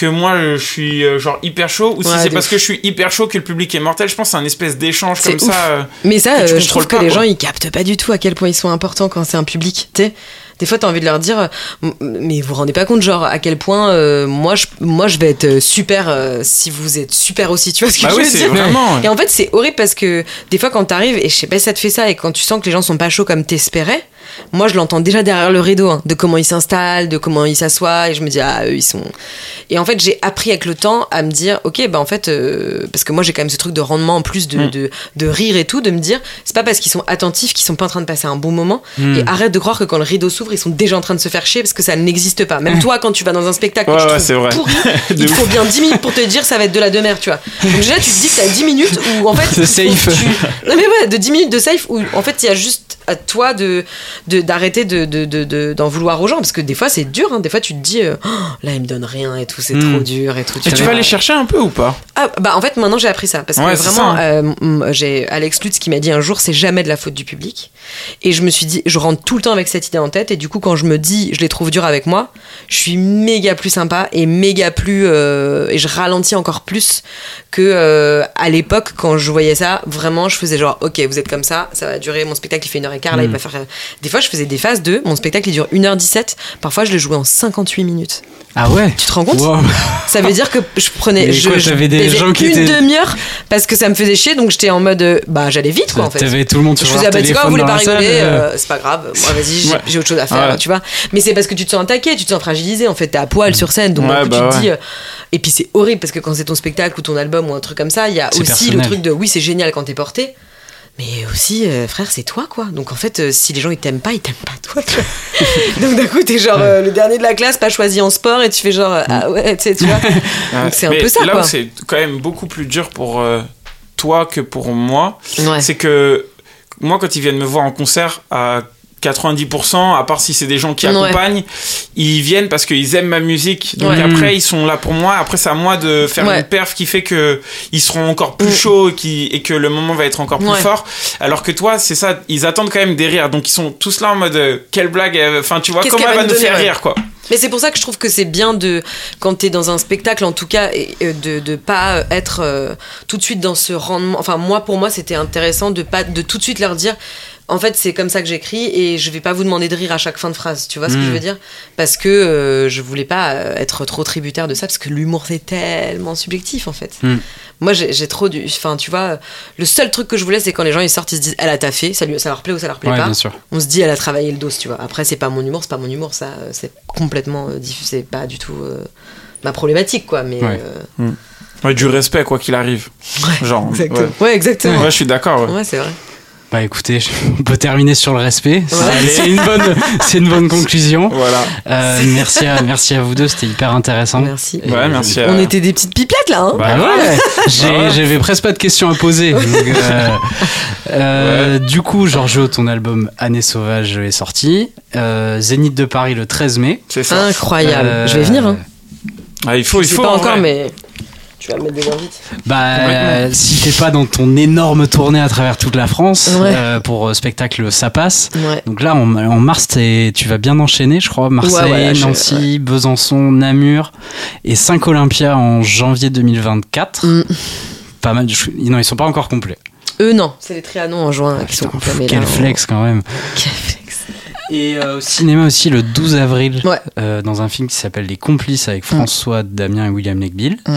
que moi je suis euh, genre hyper chaud ou si Ouais, c'est parce ouf. que je suis hyper chaud que le public est mortel. Je pense que c'est un espèce d'échange comme ouf. ça. euh, Mais ça, euh, je trouve contrôles que pas, les quoi. gens ils captent pas du tout à quel point ils sont importants quand c'est un public. Tu sais, Des fois, t'as envie de leur dire, mais vous vous rendez pas compte, genre, à quel point euh, moi, je, moi, je vais être super euh, si vous êtes super aussi, tu vois ce que Bah je oui, veux c'est dire vraiment. Et en fait, c'est horrible parce que des fois, quand t'arrives, et je sais pas si ça te fait ça, et quand tu sens que les gens sont pas chauds comme t'espérais, moi, je l'entends déjà derrière le rideau, hein, de comment ils s'installent, de comment ils s'assoient, et je me dis, ah, eux, ils sont. Et en fait, j'ai appris avec le temps à me dire, ok, bah en fait, euh, parce que moi, j'ai quand même ce truc de rendement en plus de, Mm. de, de rire et tout, de me dire, c'est pas parce qu'ils sont attentifs qu'ils sont pas en train de passer un bon moment, Mm. et arrête de croire que quand le rideau s'ouvre, ils sont déjà en train de se faire chier, parce que ça n'existe pas. Même toi, quand tu vas dans un spectacle, Ouais, que tu ouais, trouves c'est vrai. pourri, il te faut bien 10 minutes pour te dire, ça va être de la demeure, tu vois. Donc déjà, tu te dis que t'as 10 minutes où, en fait, C'est safe. tu- non mais ouais, de 10 minutes de safe où en fait il y a juste à toi de- d'arrêter de, de, de- de- d'en vouloir aux gens parce que des fois c'est dur, hein. des fois tu te dis euh, Oh, là il me donne rien et tout, c'est Hmm. trop dur et tout. Et tu vas aller chercher un peu ou pas? Ah, bah en fait maintenant j'ai appris ça parce Ouais, que vraiment ça, euh, j'ai Alex Lutz qui m'a dit un jour c'est jamais de la faute du public et je me suis dit je rentre tout le temps avec cette idée en tête et du coup quand je me dis je les trouve durs avec moi je suis méga plus sympa et méga plus euh, et je ralentis encore plus que euh, à l'époque quand je voyais ça vraiment je faisais genre ok vous êtes comme ça ça va durer mon spectacle il fait une heure et quart là il va faire des fois je faisais des phases de mon spectacle il dure 1h17 parfois je le jouais en 58 minutes Ah ouais? Tu te rends compte? Wow. ça veut dire que je prenais Mais je, quoi, je des gens qui une demi-heure parce que ça me faisait chier donc j'étais en mode euh, bah j'allais vite quoi en fait T'avais tout le monde je sur faisais leur ah bah tu vois vous voulez pas rigoler euh. euh, c'est pas grave moi vas-y j'ai Ouais. autre chose à faire Ouais. tu vois mais c'est parce que tu te sens attaqué tu te sens fragilisé en fait t'es à poil sur scène donc Ouais, coup, bah tu te dis euh, et puis c'est horrible parce que quand c'est ton spectacle ou ton album ou un truc comme ça il y a aussi le truc de oui c'est génial quand t'es porté mais aussi, euh, frère, c'est toi, quoi. Donc en fait, euh, si les gens ils t'aiment pas, ils t'aiment pas toi. tu vois. Donc d'un coup, t'es genre euh, le dernier de la classe, pas choisi en sport, et tu fais genre ah ouais, tu sais, tu vois. Donc c'est un Mais peu ça, Là quoi. où c'est quand même beaucoup plus dur pour euh, toi que pour moi, Ouais. c'est que moi, quand ils viennent me voir en concert, à 90%, à part si c'est des gens qui Ouais. accompagnent, ils viennent parce qu'ils aiment ma musique. Donc Ouais. après, ils sont là pour moi. Après, c'est à moi de faire Ouais. une perf qui fait que ils seront encore plus Mm. chauds et, qui, et que le moment va être encore plus Ouais. fort. Alors que toi, c'est ça, ils attendent quand même des rires. Donc ils sont tous là en mode, euh, quelle blague, euh, enfin, tu vois, comment elle va va nous faire rire, quoi. Mais c'est pour ça que je trouve que c'est bien de, quand t'es dans un spectacle en tout cas, et, de, de pas être euh, tout de suite dans ce rendement. Enfin, moi, pour moi, c'était intéressant de pas, de tout de suite leur dire. En fait, c'est comme ça que j'écris et je vais pas vous demander de rire à chaque fin de phrase. Tu vois ce que je veux dire? Parce que euh, je voulais pas euh, être trop tributaire de ça parce que l'humour c'est tellement subjectif en fait. Mm. Moi, j'ai trop du. Enfin, tu vois, le seul truc que je voulais, c'est quand les gens ils sortent, ils se disent, elle a taffé, ça, lui, ça leur plaît ou ça leur plaît Ouais, pas bien sûr. on se dit elle a travaillé le dos tu vois après c'est pas mon humour c'est pas mon humour ça euh, c'est complètement euh, c'est pas du tout euh, ma problématique quoi mais Ouais. euh, Ouais, du respect, quoi qu'il arrive. Genre, exactement ouais. exactement Ouais, je suis d'accord. ouais c'est vrai Bah écoutez, on peut terminer sur le respect. C'est- Ouais. C'est une bonne, c'est une bonne conclusion. Voilà. Euh, merci à, merci à vous deux, c'était hyper intéressant. merci Et Ouais, je- merci. à- on était des petites pipettes là hein Bah ouais, j'avais presque pas de questions à poser. donc, euh, euh, Du coup, Giorgio, ton album Année sauvage est sorti. Euh, Zénith de Paris le 13 mai. C'est ça. incroyable Euh, je vais venir hein. Ah, il faut, il je sais faut. pas en encore vrai. mais tu vas me mettre des invites Bah, si t'es pas dans ton énorme tournée à travers toute la France Ouais. euh, pour euh, spectacle Ça passe. ouais Donc là, en, en mars, t'es- tu vas bien enchaîner, je crois. Marseille, Ouais, ouais, je- Nancy, Besançon, Namur et 5 Olympia en janvier 2024. Mm. Pas mal. Non, ils sont pas encore complets. eux non c'est les Trianons en juin qui sont Putain, complets mais Quel là, flex quand même. quel flex Et euh, au cinéma aussi le 12 avril, Ouais. euh, dans un film qui s'appelle Les Complices avec François Damien et William Legbill. Mm.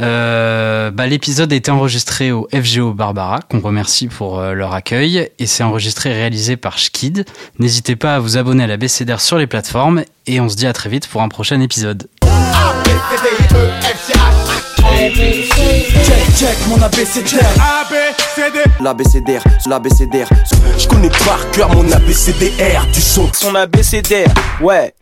Euh, bah, L'épisode a été enregistré au FGO Barbara, qu'on remercie pour euh, leur accueil, et c'est enregistré et réalisé par Schkid. N'hésitez pas à vous abonner à la BCDR sur les plateformes, et on se dit à très vite pour un prochain épisode. Check, check mon ABCDR L'ABCDR, l'ABCDR. Je connais par cœur mon ABCDR du son Son ABCDR, ouais.